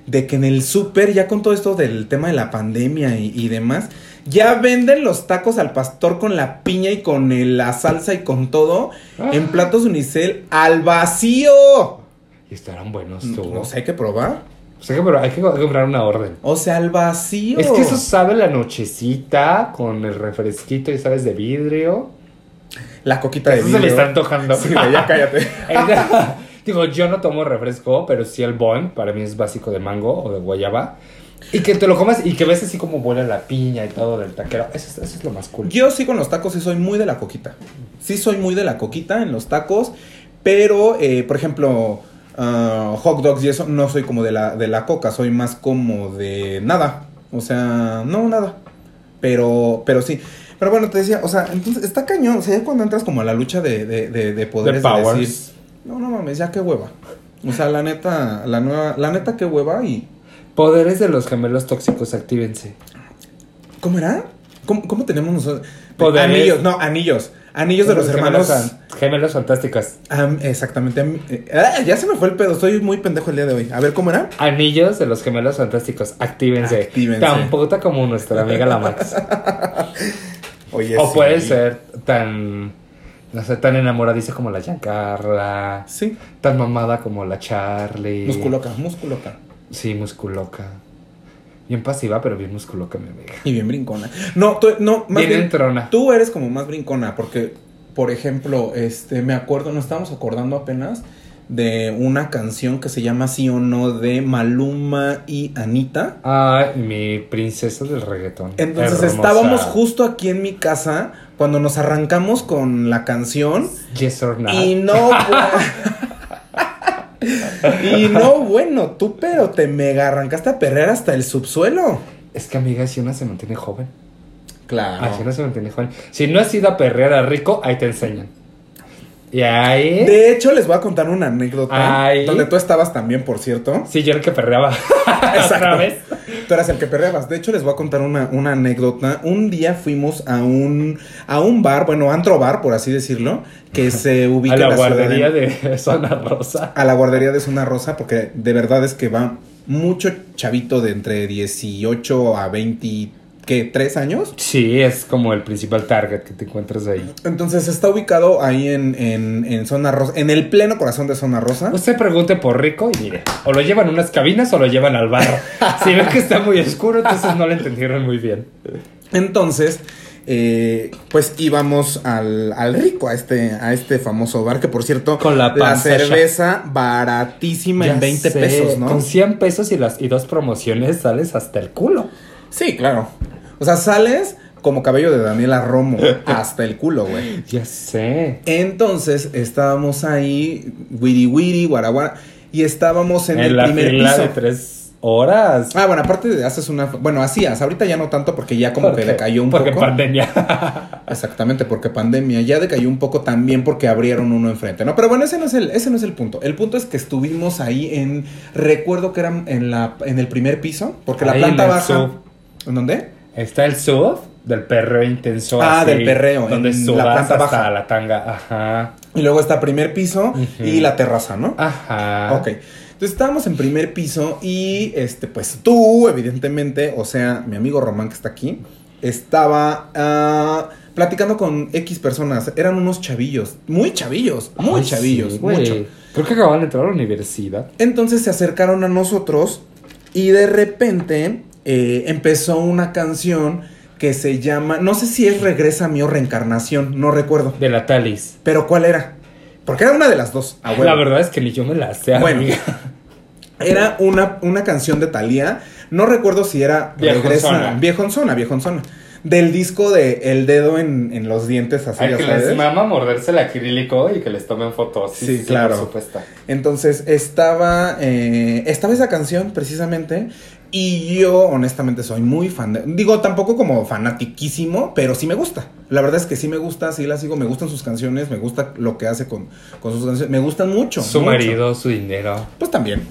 de que en el súper, ya con todo esto del tema de la pandemia y, y demás, ya venden los tacos al pastor con la piña y con el- la salsa y con todo Ah. en platos unicel al vacío. Y estarán buenos No, tú. no sé, hay que probar. O sea que pero hay que comprar una orden. O sea, al vacío. Es que eso sabe la nochecita con el refresquito y sabes de vidrio. La coquita de Eso se me vidrio. está antojando. Sí, ya cállate. Digo, yo no tomo refresco, pero sí el Boeing, para mí es básico de mango o de guayaba. Y que te lo comas y que ves así como vuela la piña y todo del taquero. Eso, es- eso es lo más cool. Yo sí con los tacos sí soy muy de la coquita. Sí soy muy de la coquita en los tacos. Pero, eh, por ejemplo, ah, hot dogs y eso, no soy como de la, de la coca. Soy más como de nada. O sea, no, nada. Pero, pero sí. Pero bueno, te decía, o sea, entonces está cañón. O sea, ya cuando entras como a la lucha de, de, de, de poderes De de powers. decir, no, no mames, ya qué hueva. O sea, la neta, la nueva, la neta qué hueva y. Poderes de los gemelos tóxicos, actívense. ¿Cómo era? ¿Cómo, cómo tenemos nosotros? Poderes. Anillos, no, anillos. Anillos de los hermanos. Gemelos, gemelos fantásticos. Am- exactamente. am- eh, ah, ya se me fue el pedo. Estoy muy pendejo el día de hoy. A ver, ¿cómo era? Anillos de los gemelos fantásticos, actívense. Actívense. Tan puta como nuestra amiga la Max. Oye, o sí. puede ser tan, no sé, tan enamoradiza como la Giancarla. Sí. Tan mamada como la Charlie. Musculoca, musculoca. Sí, musculoca. Bien pasiva, pero bien musculoca, mi amiga. Y bien brincona. No, tú, no, más Bien bien. entrona. Tú eres como más brincona. Porque, por ejemplo, este, me acuerdo, nos estábamos acordando apenas de una canción que se llama Sí o No de Maluma y Anita. Ay, mi princesa del reggaetón. Entonces estábamos justo aquí en mi casa cuando nos arrancamos con la canción. Yes or not. Y no, y no, bueno, tú pero te mega arrancaste a perrear hasta el subsuelo. Es que, amiga, si una se mantiene joven. Claro. Así no se mantiene joven. Si no has ido a perrear a rico, ahí te enseñan. Y ahí. De hecho, les voy a contar una anécdota. Ay. Donde tú estabas también, por cierto. Sí, yo era el que perreaba. Otra vez. Tú eras el que perreabas. De hecho, les voy a contar una, una anécdota. Un día fuimos a un, a un bar, bueno, antro bar, por así decirlo, que se ubica A en la la ciudad guardería de- de Zona Rosa. a la guardería de Zona Rosa, porque de verdad es que va mucho chavito de entre 18 a 23 años. Sí, es como el principal target que te encuentras ahí. Entonces está ubicado ahí en, en, en Zona Rosa, en el pleno corazón de Zona Rosa. Usted pregunte por rico y mire, o lo llevan a unas cabinas o lo llevan al bar. Si ven que está muy oscuro, entonces no lo entendieron muy bien. Entonces, eh, pues íbamos al, al rico, a este, a este famoso bar, que por cierto, Con la cerveza baratísima en Ya 20 sé, pesos, ¿no? Con 100 pesos y, las, y dos promociones sales hasta el culo. Sí, claro. O sea, sales como cabello de Daniela Romo, hasta el culo, güey. Ya sé. Entonces estábamos ahí, wiri wiri, guaraguara, y estábamos en, En, el la primer fila piso. de tres horas. Ah, bueno, aparte de haces una. Bueno, hacías. Ahorita ya no tanto porque ya como que Porque- decayó un porque poco. pandemia. Exactamente, porque pandemia ya decayó un poco también porque abrieron uno enfrente, ¿no? Pero bueno, ese no es el, ese no es el punto. El punto es que estuvimos ahí en. Recuerdo que era en la en el primer piso, porque la planta baja. sub. ¿En dónde? Está el sub del perreo intenso. Ah, así, del perreo, Donde en la planta hasta baja. la tanga. Ajá. Y luego está primer piso y la terraza, ¿no? Ajá. Ok. Entonces estábamos en primer piso y este, pues tú, evidentemente, o sea, mi amigo Román que está aquí, estaba ah, platicando con X personas. Eran unos chavillos, muy chavillos, muy Ay, chavillos, sí, mucho. Creo que acaban de entrar a la universidad. Entonces se acercaron a nosotros y de repente eh, empezó una canción que se llama, no sé si es Regresa a mí o Reencarnación, no recuerdo. De la Talis. Pero ¿cuál era? Porque era una de las dos. La verdad es que ni yo me la sé. Bueno. amiga. Era una, una canción de Thalía. No recuerdo si era. Regresa. Viejonzona, viejonzona. Del disco de El dedo en, en los dientes, así Ay, que sabes. les mama morderse el acrílico y que les tomen fotos. Sí, claro. Por supuesto. Entonces estaba. eh, estaba esa canción, precisamente. Y yo, honestamente, soy muy fan de. Digo, tampoco como fanatiquísimo, pero sí me gusta. La verdad es que sí me gusta, sí la sigo. Me gustan sus canciones, me gusta lo que hace con, con sus canciones. Me gustan mucho. Su mucho. marido, su dinero. Pues también.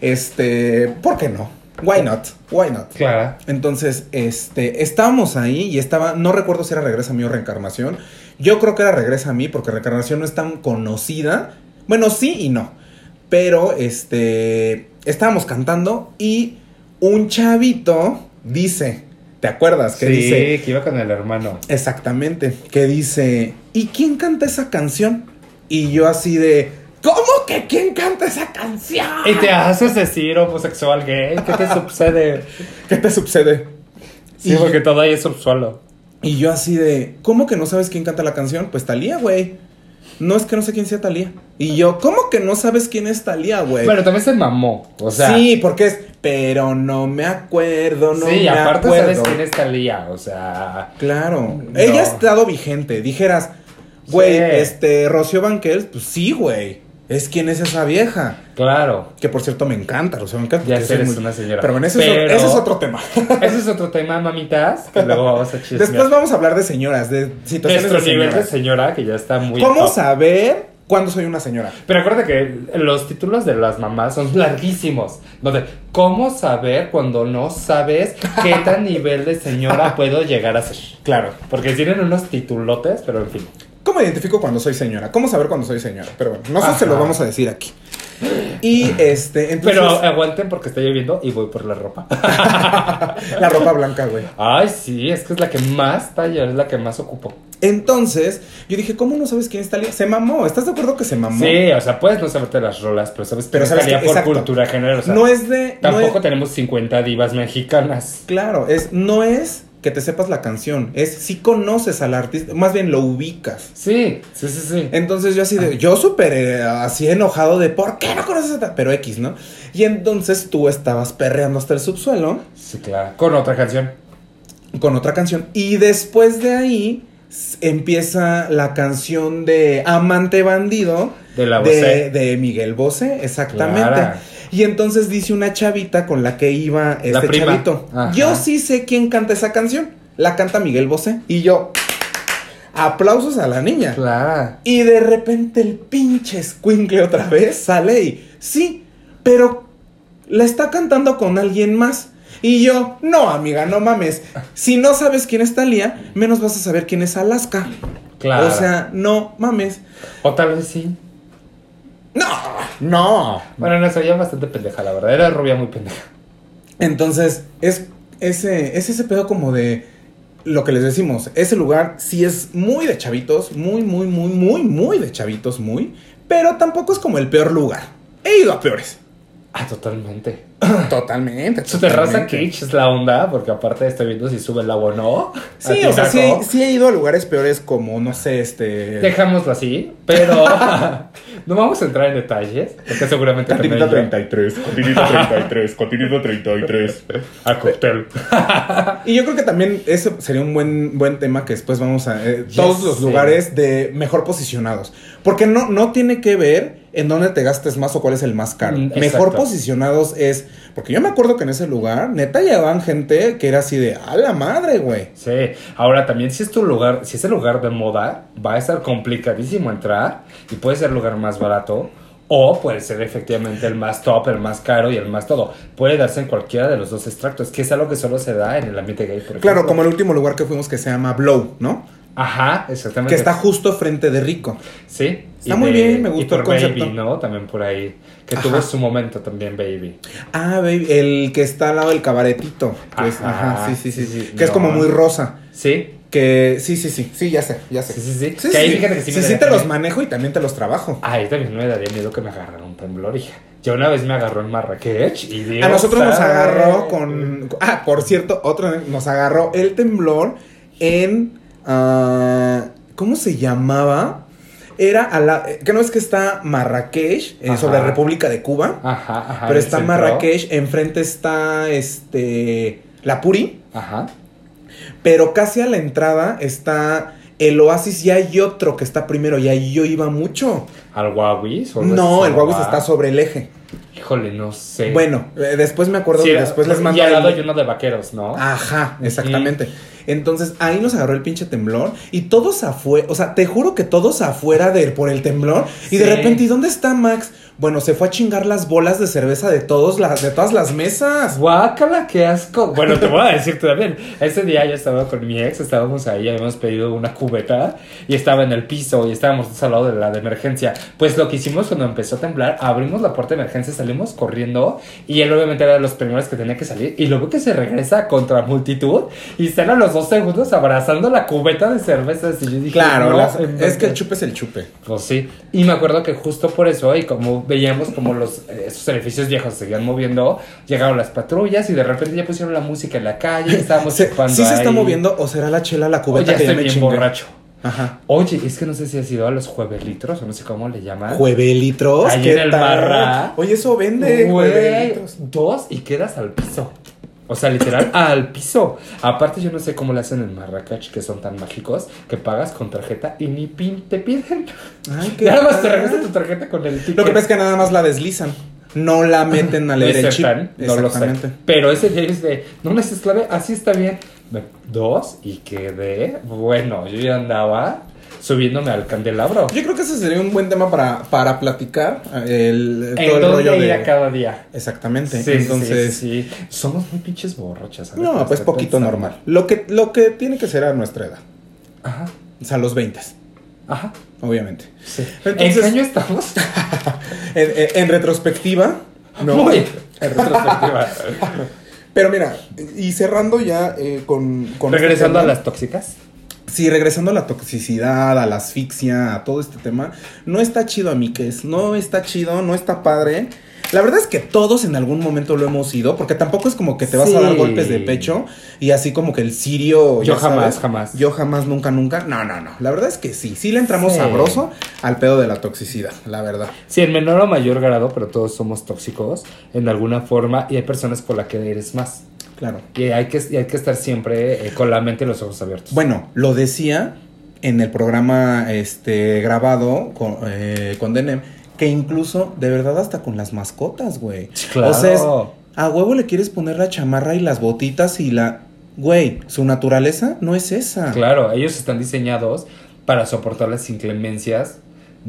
Este. ¿Por qué no? Why not? Why not? Claro. Entonces, este, estábamos ahí y estaba, no recuerdo si era Regresa a mí o Reencarnación. Yo creo que era Regresa a mí porque Reencarnación no es tan conocida. Bueno, sí y no. Pero, este, estábamos cantando y un chavito dice, ¿te acuerdas? Que sí, dice, que iba con el hermano. exactamente, que dice, ¿y quién canta esa canción? Y yo así de, ¿cómo que quién canta esa canción? Y te haces decir homosexual gay. ¿Qué te sucede? ¿Qué te sucede? Sí, Y- porque todo ahí es subsuelo. Y yo así de, ¿cómo que no sabes quién canta la canción? Pues Talía, güey. No es que no sé quién sea Talía. Y yo, ¿cómo que no sabes quién es Talía, güey? Pero también se mamó. O sea. sí, porque es, pero no me acuerdo, no sí, me aparte acuerdo. sabes quién es Talía. O sea. Claro. No. Ella ha estado vigente. Dijeras, güey, Sí. este, Rocío Banquels, pues sí, güey. Es quién es esa vieja. Claro. Que por cierto me encanta, Rocío Banquels. Ya porque sé, soy eres una señora. Pero bueno, ese, Pero- Es, ese es otro tema. Ese es otro tema, mamitas. Que luego vamos a chismear. Después vamos a hablar de señoras, de situaciones Nuestro de nivel de señora, que ya está muy. ¿Cómo saber cuándo soy una señora? Pero acuérdate que los títulos de las mamás son larguísimos. Donde, ¿cómo saber cuando no sabes qué tan nivel de señora puedo llegar a ser? Claro. Porque tienen unos titulotes, pero en fin. ¿Cómo identifico cuando soy señora? ¿Cómo saber cuando soy señora? Pero bueno, no Ajá. se lo vamos a decir aquí. Y este, entonces. Pero aguanten porque está lloviendo y voy por la ropa. la ropa blanca, güey. Ay, sí, es que es la que más talla, es la que más ocupo. Entonces, yo dije, ¿cómo no sabes quién es Talía? Se mamó. ¿Estás de acuerdo que se mamó? Sí, o sea, puedes no saberte las rolas, pero sabes Pero sabes que- por exacto. cultura general. O sea, no es de. no tampoco es- tenemos 50 divas mexicanas. claro, es, no es que te sepas la canción. Es si conoces al artista. Más bien lo ubicas. Sí, sí, sí, sí. Entonces yo así de, yo súper eh, así enojado de, ¿por qué no conoces a ta-?" Pero X, ¿no? Y entonces tú estabas perreando hasta el subsuelo Sí, claro. Con otra canción. con otra canción. Y después de ahí empieza la canción de Amante Bandido De la de, Bosé. de Miguel Bosé, exactamente. Y entonces dice una chavita con la que iba este chavito. Ajá. Yo sí sé quién canta esa canción. La canta Miguel Bosé. Y yo, aplausos a la niña. Claro. Y de repente el pinche squinkle otra vez sale y sí, pero la está cantando con alguien más. Y yo, no, amiga, no mames. Si no sabes quién es Talía, menos vas a saber quién es Alaska. Claro. O sea, no mames. O tal vez sí. No, no. Bueno, no, se veía bastante pendeja, la verdad. Era rubia muy pendeja. Entonces, es ese, es ese pedo como de lo que les decimos. Ese lugar sí es muy de chavitos, muy, muy, muy, muy, muy de chavitos, muy. Pero tampoco es como el peor lugar. He ido a peores. Ah, totalmente. Totalmente. Su terraza. Cage es la onda, porque aparte estoy viendo si sube el agua o no. Sí, o sea, sí, sí he ido a lugares peores como, no sé, este... Dejémoslo así, pero no vamos a entrar en detalles, porque seguramente también 33, Cantinita 33, Cantinita 33. ya- a cóctel. Y yo creo que también ese sería un buen, buen tema que después vamos a... eh, todos los sé. lugares de mejor posicionados. Porque no, no tiene que ver en dónde te gastes más o cuál es el más caro. Mm, Mejor exacto. posicionados es. Porque yo me acuerdo que en ese lugar, neta, llevaban gente que era así de. ¡A la madre, güey! Sí, ahora también si es tu lugar, si es el lugar de moda, va a estar complicadísimo entrar y puede ser el lugar más barato o puede ser efectivamente el más top, el más caro y el más todo. Puede darse en cualquiera de los dos extractos, que es algo que solo se da en el ambiente gay, por. Claro, como el último lugar que fuimos que se llama Blow, ¿no? Ajá, exactamente. Que está justo frente de Rico. Sí. Está muy bien, me y gustó por el concepto. Baby, ¿no? También por ahí. Que Ajá. tuvo su momento también, Baby. Ah, baby, el que está al lado del cabaretito. que es- Ajá, ajá, sí, sí, sí, sí, sí, Que es como muy rosa. Sí, Que sí, sí, sí, sí, ya sé, ya sé. Sí, sí, sí. Que ahí fíjate que sí sí, te los manejo y también te los trabajo. Ahí también me daría miedo que me agarrara un temblor, hija. Ya una vez me agarró en Marrakech y Dios A nosotros nos agarró con... Ah, por cierto, otro nos agarró el temblor en... ah, ¿Cómo se llamaba? Era a la... Que no es que está Marrakech, eh, sobre República de Cuba. Ajá, ajá. pero está. Marrakech, enfrente está este... La Puri. Ajá. Pero casi a la entrada está el Oasis y hay otro que está primero y ahí yo iba mucho. ¿Al Huawei? No, el Huawei está sobre el eje. Híjole, no sé. Bueno, eh, después me acuerdo Sí, que después les mando Y al lado hay uno de vaqueros, ¿no? Ajá, exactamente. Entonces ahí nos agarró el pinche temblor y todos afuera, o sea, te juro que todos afuera de por el temblor y de repente, ¿y dónde está Max? Bueno, se fue a chingar las bolas de cerveza de todos las de todas las mesas. Guácala, qué asco. Bueno, te voy a decir tú también. Ese día yo estaba con mi ex, estábamos ahí, habíamos pedido una cubeta y estaba en el piso y estábamos al lado de la de emergencia. Pues lo que hicimos cuando empezó a temblar, abrimos la puerta de emergencia, salimos corriendo y él obviamente era de los primeros que tenía que salir y luego que se regresa contra multitud y están a los dos segundos abrazando la cubeta de cervezas y yo dije, Claro, "No, las- en es verdad". que el chupe es el chupe. Pues sí, y me acuerdo que justo por eso, y como veíamos como los eh, esos edificios viejos se seguían moviendo, llegaron las patrullas y de repente ya pusieron la música en la calle estábamos Se- ¿Sí se está moviendo o será la chela la Oye, cubeta ya que ya estoy me bien chingué? borracho. Ajá. Oye, es que no sé si has ido a los juevelitros o no sé cómo le llaman. Juevelitros, Ahí ¿qué en el tal? Marra. Oye, eso vende, Güey, juevelitros. dos y quedas al piso. O sea, literal, al piso. Aparte, yo no sé cómo le hacen en Marrakech, que son tan mágicos, que pagas con tarjeta y ni pin te piden. Ay, qué Nada más te regresa tu tarjeta con el ticket. Lo que pasa es que nada más la deslizan. No la meten a Le leer el chip. no lo sé. Pero ese día es de, no necesitas clave, así está bien. Me- Dos y quedé, bueno, yo ya andaba subiéndome al candelabro. Yo creo que ese sería un buen tema para, para platicar. El, ¿En todo el rollo ir de. a cada día? Exactamente. Sí, Entonces. sí, sí. Somos muy pinches que No, pues poquito pensando. normal. Lo que, lo que tiene que ser a nuestra edad. Ajá, O sea, los 20, ajá. obviamente. Sí. Entonces- ¿En qué año estamos? En, en- en retrospectiva. No. Muy. En retrospectiva. Pero mira, y cerrando ya eh, con, con este Regresando a las tóxicas. Sí, regresando a la toxicidad, a la asfixia, a todo este tema, no está chido, amigues, no está chido, no está padre. La verdad es que todos en algún momento lo hemos ido, porque tampoco es como que te vas a dar golpes de pecho y así como que el sirio. Yo jamás, sabes, jamás. Yo jamás, nunca, nunca. No, no, no. La verdad es que sí, sí le entramos Sí. sabroso al pedo de la toxicidad, la verdad. Sí, en menor o mayor grado, pero todos somos tóxicos en alguna forma y hay personas por las que eres más. Claro. Y hay que, y hay que estar siempre eh, con la mente y los ojos abiertos. Bueno, lo decía en el programa este grabado con, eh, con Denem, que incluso, de verdad, hasta con las mascotas, güey. Claro. O sea, es, a huevo le quieres poner la chamarra y las botitas y la... Güey, su naturaleza no es esa. Claro, ellos están diseñados para soportar las inclemencias.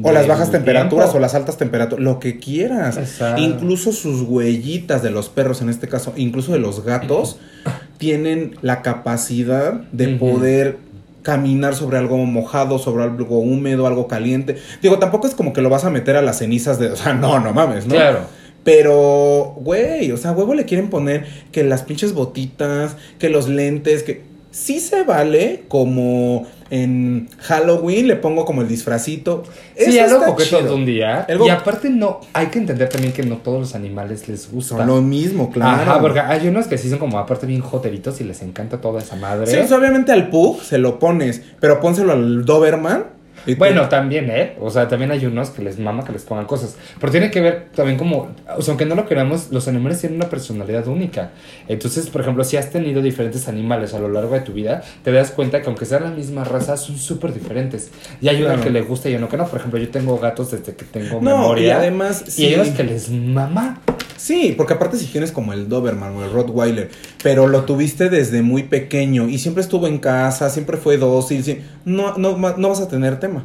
O las bajas temperaturas tiempo. o las altas temperaturas, lo que quieras. Exacto. Incluso sus huellitas de los perros, en este caso, incluso de los gatos, tienen la capacidad de poder caminar sobre algo mojado, sobre algo húmedo, algo caliente. Digo, tampoco es como que lo vas a meter a las cenizas de... O sea, no, no mames, ¿no? Claro. Pero, güey, o sea, huevo le quieren poner que las pinches botitas, que los lentes, que sí se vale como en Halloween le pongo como el disfrazito. Sí, algo coqueto de un día. Y aparte no, hay que entender también que no todos los animales les gusta. Son lo mismo, claro. Ajá, porque hay unos que sí son como aparte bien joteritos y les encanta toda esa madre. Sí, obviamente al Pug se lo pones, pero pónselo al Doberman Bueno, también, ¿eh? O sea, también hay unos que les mama que les pongan cosas. Pero tiene que ver también como, o sea, aunque no lo queramos, los animales tienen una personalidad única. Entonces, por ejemplo, si has tenido diferentes animales a lo largo de tu vida, te das cuenta que aunque sean la misma raza, son súper diferentes. Y hay uno Claro. que le gusta y uno que no. Por ejemplo, yo tengo gatos desde que tengo No, memoria. y además, Y sí. hay unos que les mama. Sí, porque aparte si tienes como el Doberman o el Rottweiler, pero lo tuviste desde muy pequeño y siempre estuvo en casa, siempre fue dócil, no, no, no vas a tener tema.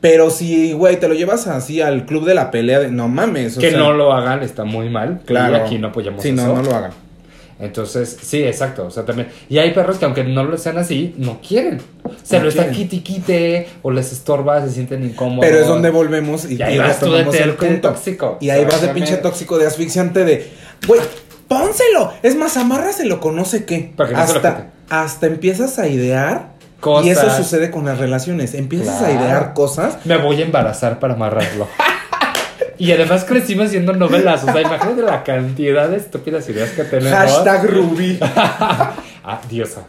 Pero si, güey, te lo llevas así al club de la pelea, de, no mames. o que sea, no lo hagan está muy mal. Claro. Y aquí no apoyamos Sí, eso. no, no lo hagan. Entonces, sí, exacto. O sea, también. Y hay perros que aunque no lo sean así, no quieren. Se No lo está quieren. quite quite o les estorba, se sienten incómodos. Pero es donde volvemos y, Y ahí vas tú de retomamos el punto. tóxico. Y ahí vas de pinche tóxico, de asfixiante, de, güey, pónselo. Es más, amárraselo con no sé qué. Para que no se lo quite. hasta, hasta empiezas a idear. Cosas. Y eso sucede con las relaciones. Empiezas a idear cosas. Me voy a embarazar para amarrarlo. y además crecimos viendo novelas. O sea, imagínate la cantidad de estúpidas ideas que tenemos. Hashtag Ruby. ah, diosa.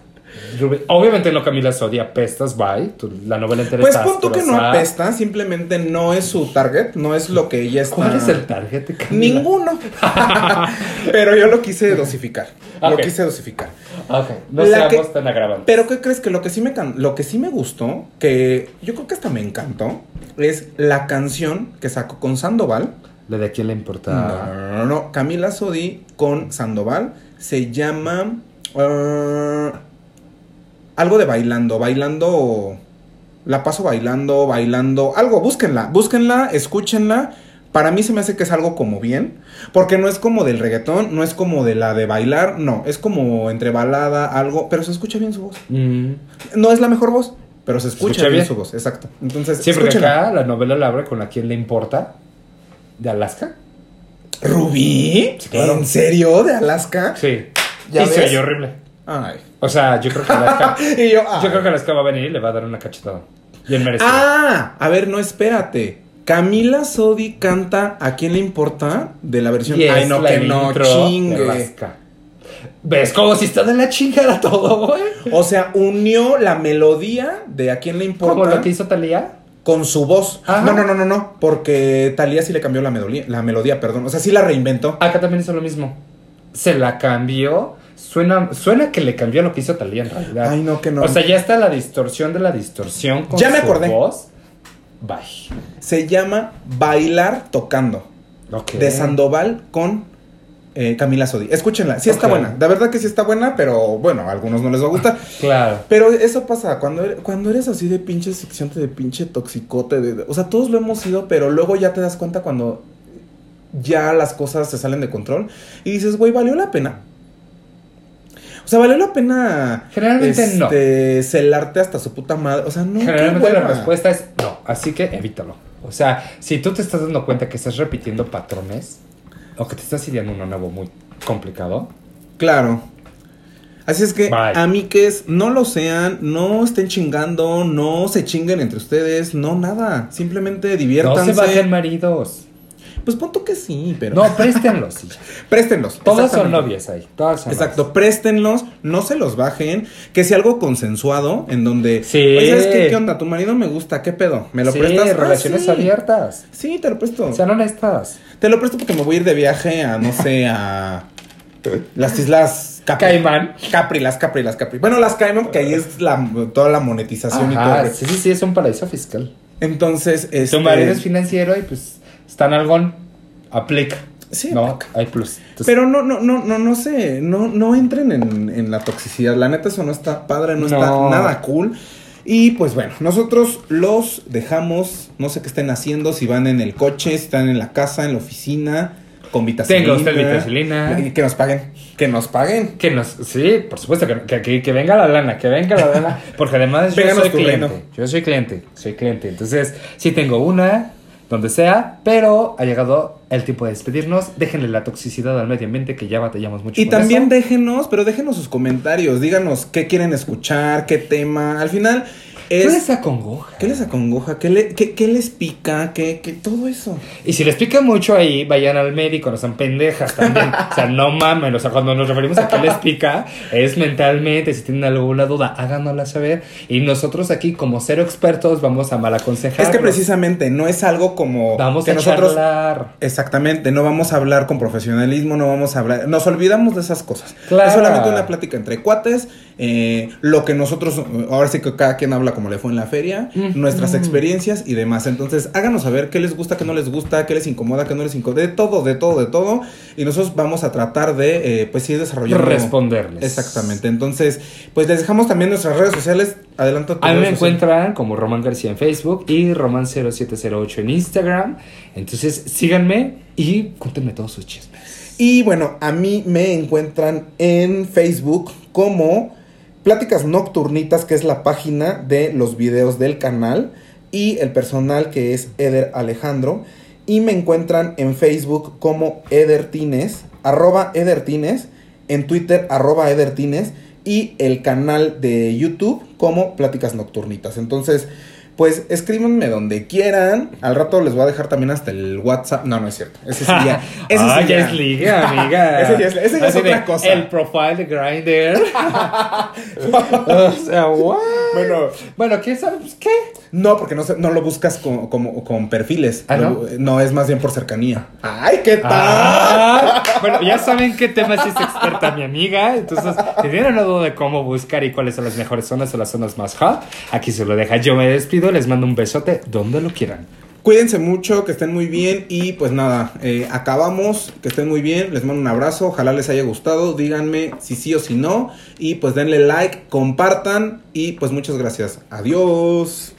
Rubén- Obviamente no Camila Sodi, apestas, bye. La novela entera Pues punto que no apesta, simplemente no es su target, no es lo que ella está. ¿Cuál es el target Camila? Ninguno. Pero yo lo quise dosificar. Lo quise dosificar. Ok, no La seamos que- tan agravantes. Pero ¿qué crees que lo que sí me can- lo que sí me gustó, que yo creo que hasta me encantó, es la canción que sacó con Sandoval. ¿Le de quién le importa? No, no, no, Camila Sodi con Sandoval se llama eh, algo de bailando, bailando la paso bailando, bailando, algo, búsquenla, búsquenla, escúchenla. Para mí se me hace que es algo como bien, porque no es como del reggaetón, no es como de la de bailar, no, es como entre balada, algo, pero se escucha bien su voz. Mm. No es la mejor voz, pero se escucha, escucha bien, su voz, exacto. Entonces, Sí, porque acá la novela la abre con a quién le importa. ¿De Alaska? ¿Rubí? Sí, claro. ¿En serio? ¿De Alaska? Sí. ¿Ya y se horrible. Ay. O sea, yo creo que Alaska. Y yo, creo que Alaska va a venir y le va a dar una cachetada. Bien merecido. Ah, a ver, no, espérate. Camila Sodi canta ¿A quién le importa? De la versión Y es Ay, no, que no chingue. Alaska. ¿Ves cómo si está de la chingada todo, güey? O sea, unió la melodía de ¿A quién le importa? Como lo que hizo Talía. Con su voz. Ajá. No, no, no, no, no. Porque Talía sí le cambió la melodía, la melodía, perdón. O sea, sí la reinventó. Acá también hizo lo mismo. Se la cambió. Suena, suena que le cambió lo que hizo Talía en realidad. Ay, no, que no. O sea, ya está la distorsión de la distorsión con Ya me su acordé. voz. Bye. Se llama Bailar Tocando. De Sandoval con eh, Camila Sodi. Escúchenla. Sí está buena. La verdad que sí está buena, pero bueno, a algunos no les va a gustar. Claro. Pero eso pasa cuando eres, cuando eres así de pinche seccionte, de pinche toxicote. De, de- o sea, todos lo hemos sido, pero luego ya te das cuenta cuando ya las cosas se salen de control y dices, güey, ¿valió la pena? O sea, ¿valió la pena Generalmente no. este, celarte hasta su puta madre? O sea, no. Generalmente la respuesta es no. Así que evítalo. O sea, si tú te estás dando cuenta que estás repitiendo patrones o que te estás ideando uno nuevo muy complicado, Claro. Así es que, Bye. amiques, no lo sean, no estén chingando, no se chinguen entre ustedes, no nada. Simplemente no diviértanse. se bajen maridos. Pues punto que sí, pero. No, préstenlos. ya. Préstenlos. Todas son novias ahí. Todas son Exacto, préstenlos, no se los bajen, que sea algo consensuado en donde, Sí. oye, ¿sabes qué, qué onda? Tu marido me gusta, ¿qué pedo? ¿Me lo sí, prestas? Ah, relaciones sí. abiertas. Sí, te lo presto. Sean honestas. te lo presto porque me voy a ir de viaje a, no sé, a las islas Capri. Caimán. Capri, las Capri, las Capri. Bueno, las Caimán porque ahí es la, toda la monetización y todo. sí, sí, sí, es un paraíso fiscal. Entonces, este... Tu marido es financiero y pues en algón. Aplica. Sí, No, aplica. hay plus. Entonces, Pero no, no, no, no, no sé, no, no entren en, en la toxicidad. La neta, eso no está padre, no, está nada cool. Y pues bueno, nosotros los dejamos, no sé qué estén haciendo, si van en el coche, si están en la casa, en la oficina, con vitacilina. Tenga usted vitacilina. Y que nos paguen, que nos paguen. Que nos, sí, por supuesto, que, que, venga la lana, que venga la lana, porque además yo Péganos soy cliente, yo soy cliente, soy cliente, entonces sí tengo una, donde sea, pero ha llegado el tiempo de despedirnos, déjenle la toxicidad al medio ambiente que ya batallamos mucho Y con también eso. déjenos, pero déjenos sus comentarios, díganos qué quieren escuchar, qué tema. Al final, ¿Qué es... les acongoja? ¿Qué les acongoja? ¿Qué, le- qué- qué les pica? ¿Qué, qué- todo eso? Y si les pica mucho ahí, vayan al médico, no sean pendejas también. o sea, no mamen. O sea, cuando nos referimos a qué les pica, es mentalmente. Si tienen alguna duda, háganosla saber. Y nosotros aquí, como cero expertos, vamos a mal aconsejar. Es que precisamente no es algo como Vamos que a nosotros charlar. Exactamente, no vamos a hablar con profesionalismo, no vamos a hablar, nos olvidamos de esas cosas. Claro. Es solamente una plática entre cuates, eh, lo que nosotros, ahora sí que cada quien habla como le fue en la feria, nuestras experiencias y demás. Entonces, háganos saber qué les gusta, qué no les gusta, qué les incomoda, qué no les incomoda, de todo, de todo, de todo. Y nosotros vamos a tratar de, eh, pues sí, desarrollando. Responderles. Exactamente. Entonces, pues les dejamos también nuestras redes sociales. Adelanta tu A mí me encuentran como Román García en Facebook y Román0708 en Instagram. Entonces síganme y cuéntenme todos sus chismes. Y bueno, a mí me encuentran en Facebook como Pláticas Nocturnitas, que es la página de los videos del canal, y el personal que es Eder Alejandro. Y me encuentran en Facebook como Edertines, arroba Edertines, en Twitter arroba Edertines, y el canal de YouTube como Pláticas Nocturnitas. Entonces, pues escríbanme donde quieran. Al rato les voy a dejar también hasta el WhatsApp. No, no es cierto. Ese sí ya. Ese ah, sí ya es liga, amiga. Ese ya es- ese ya es otra cosa. El profile de Grindr. o sea, what? Bueno, Bueno, ¿qué sabes? ¿Qué? No, porque no, no lo buscas con, perfiles. ¿Ah, Lo- no, es más bien por cercanía. ¡Ay, qué tal! Ah, bueno, ya saben qué temas es experta mi amiga. Entonces, si tienen una duda de cómo buscar y cuáles son las mejores zonas o las zonas más hot, aquí se lo deja. Yo me despido, les mando un besote donde lo quieran. Cuídense mucho, que estén muy bien. Y pues nada, eh, acabamos. Que estén muy bien. Les mando un abrazo. Ojalá les haya gustado. Díganme si sí o si no. Y pues denle like, compartan. Y pues muchas gracias. Adiós.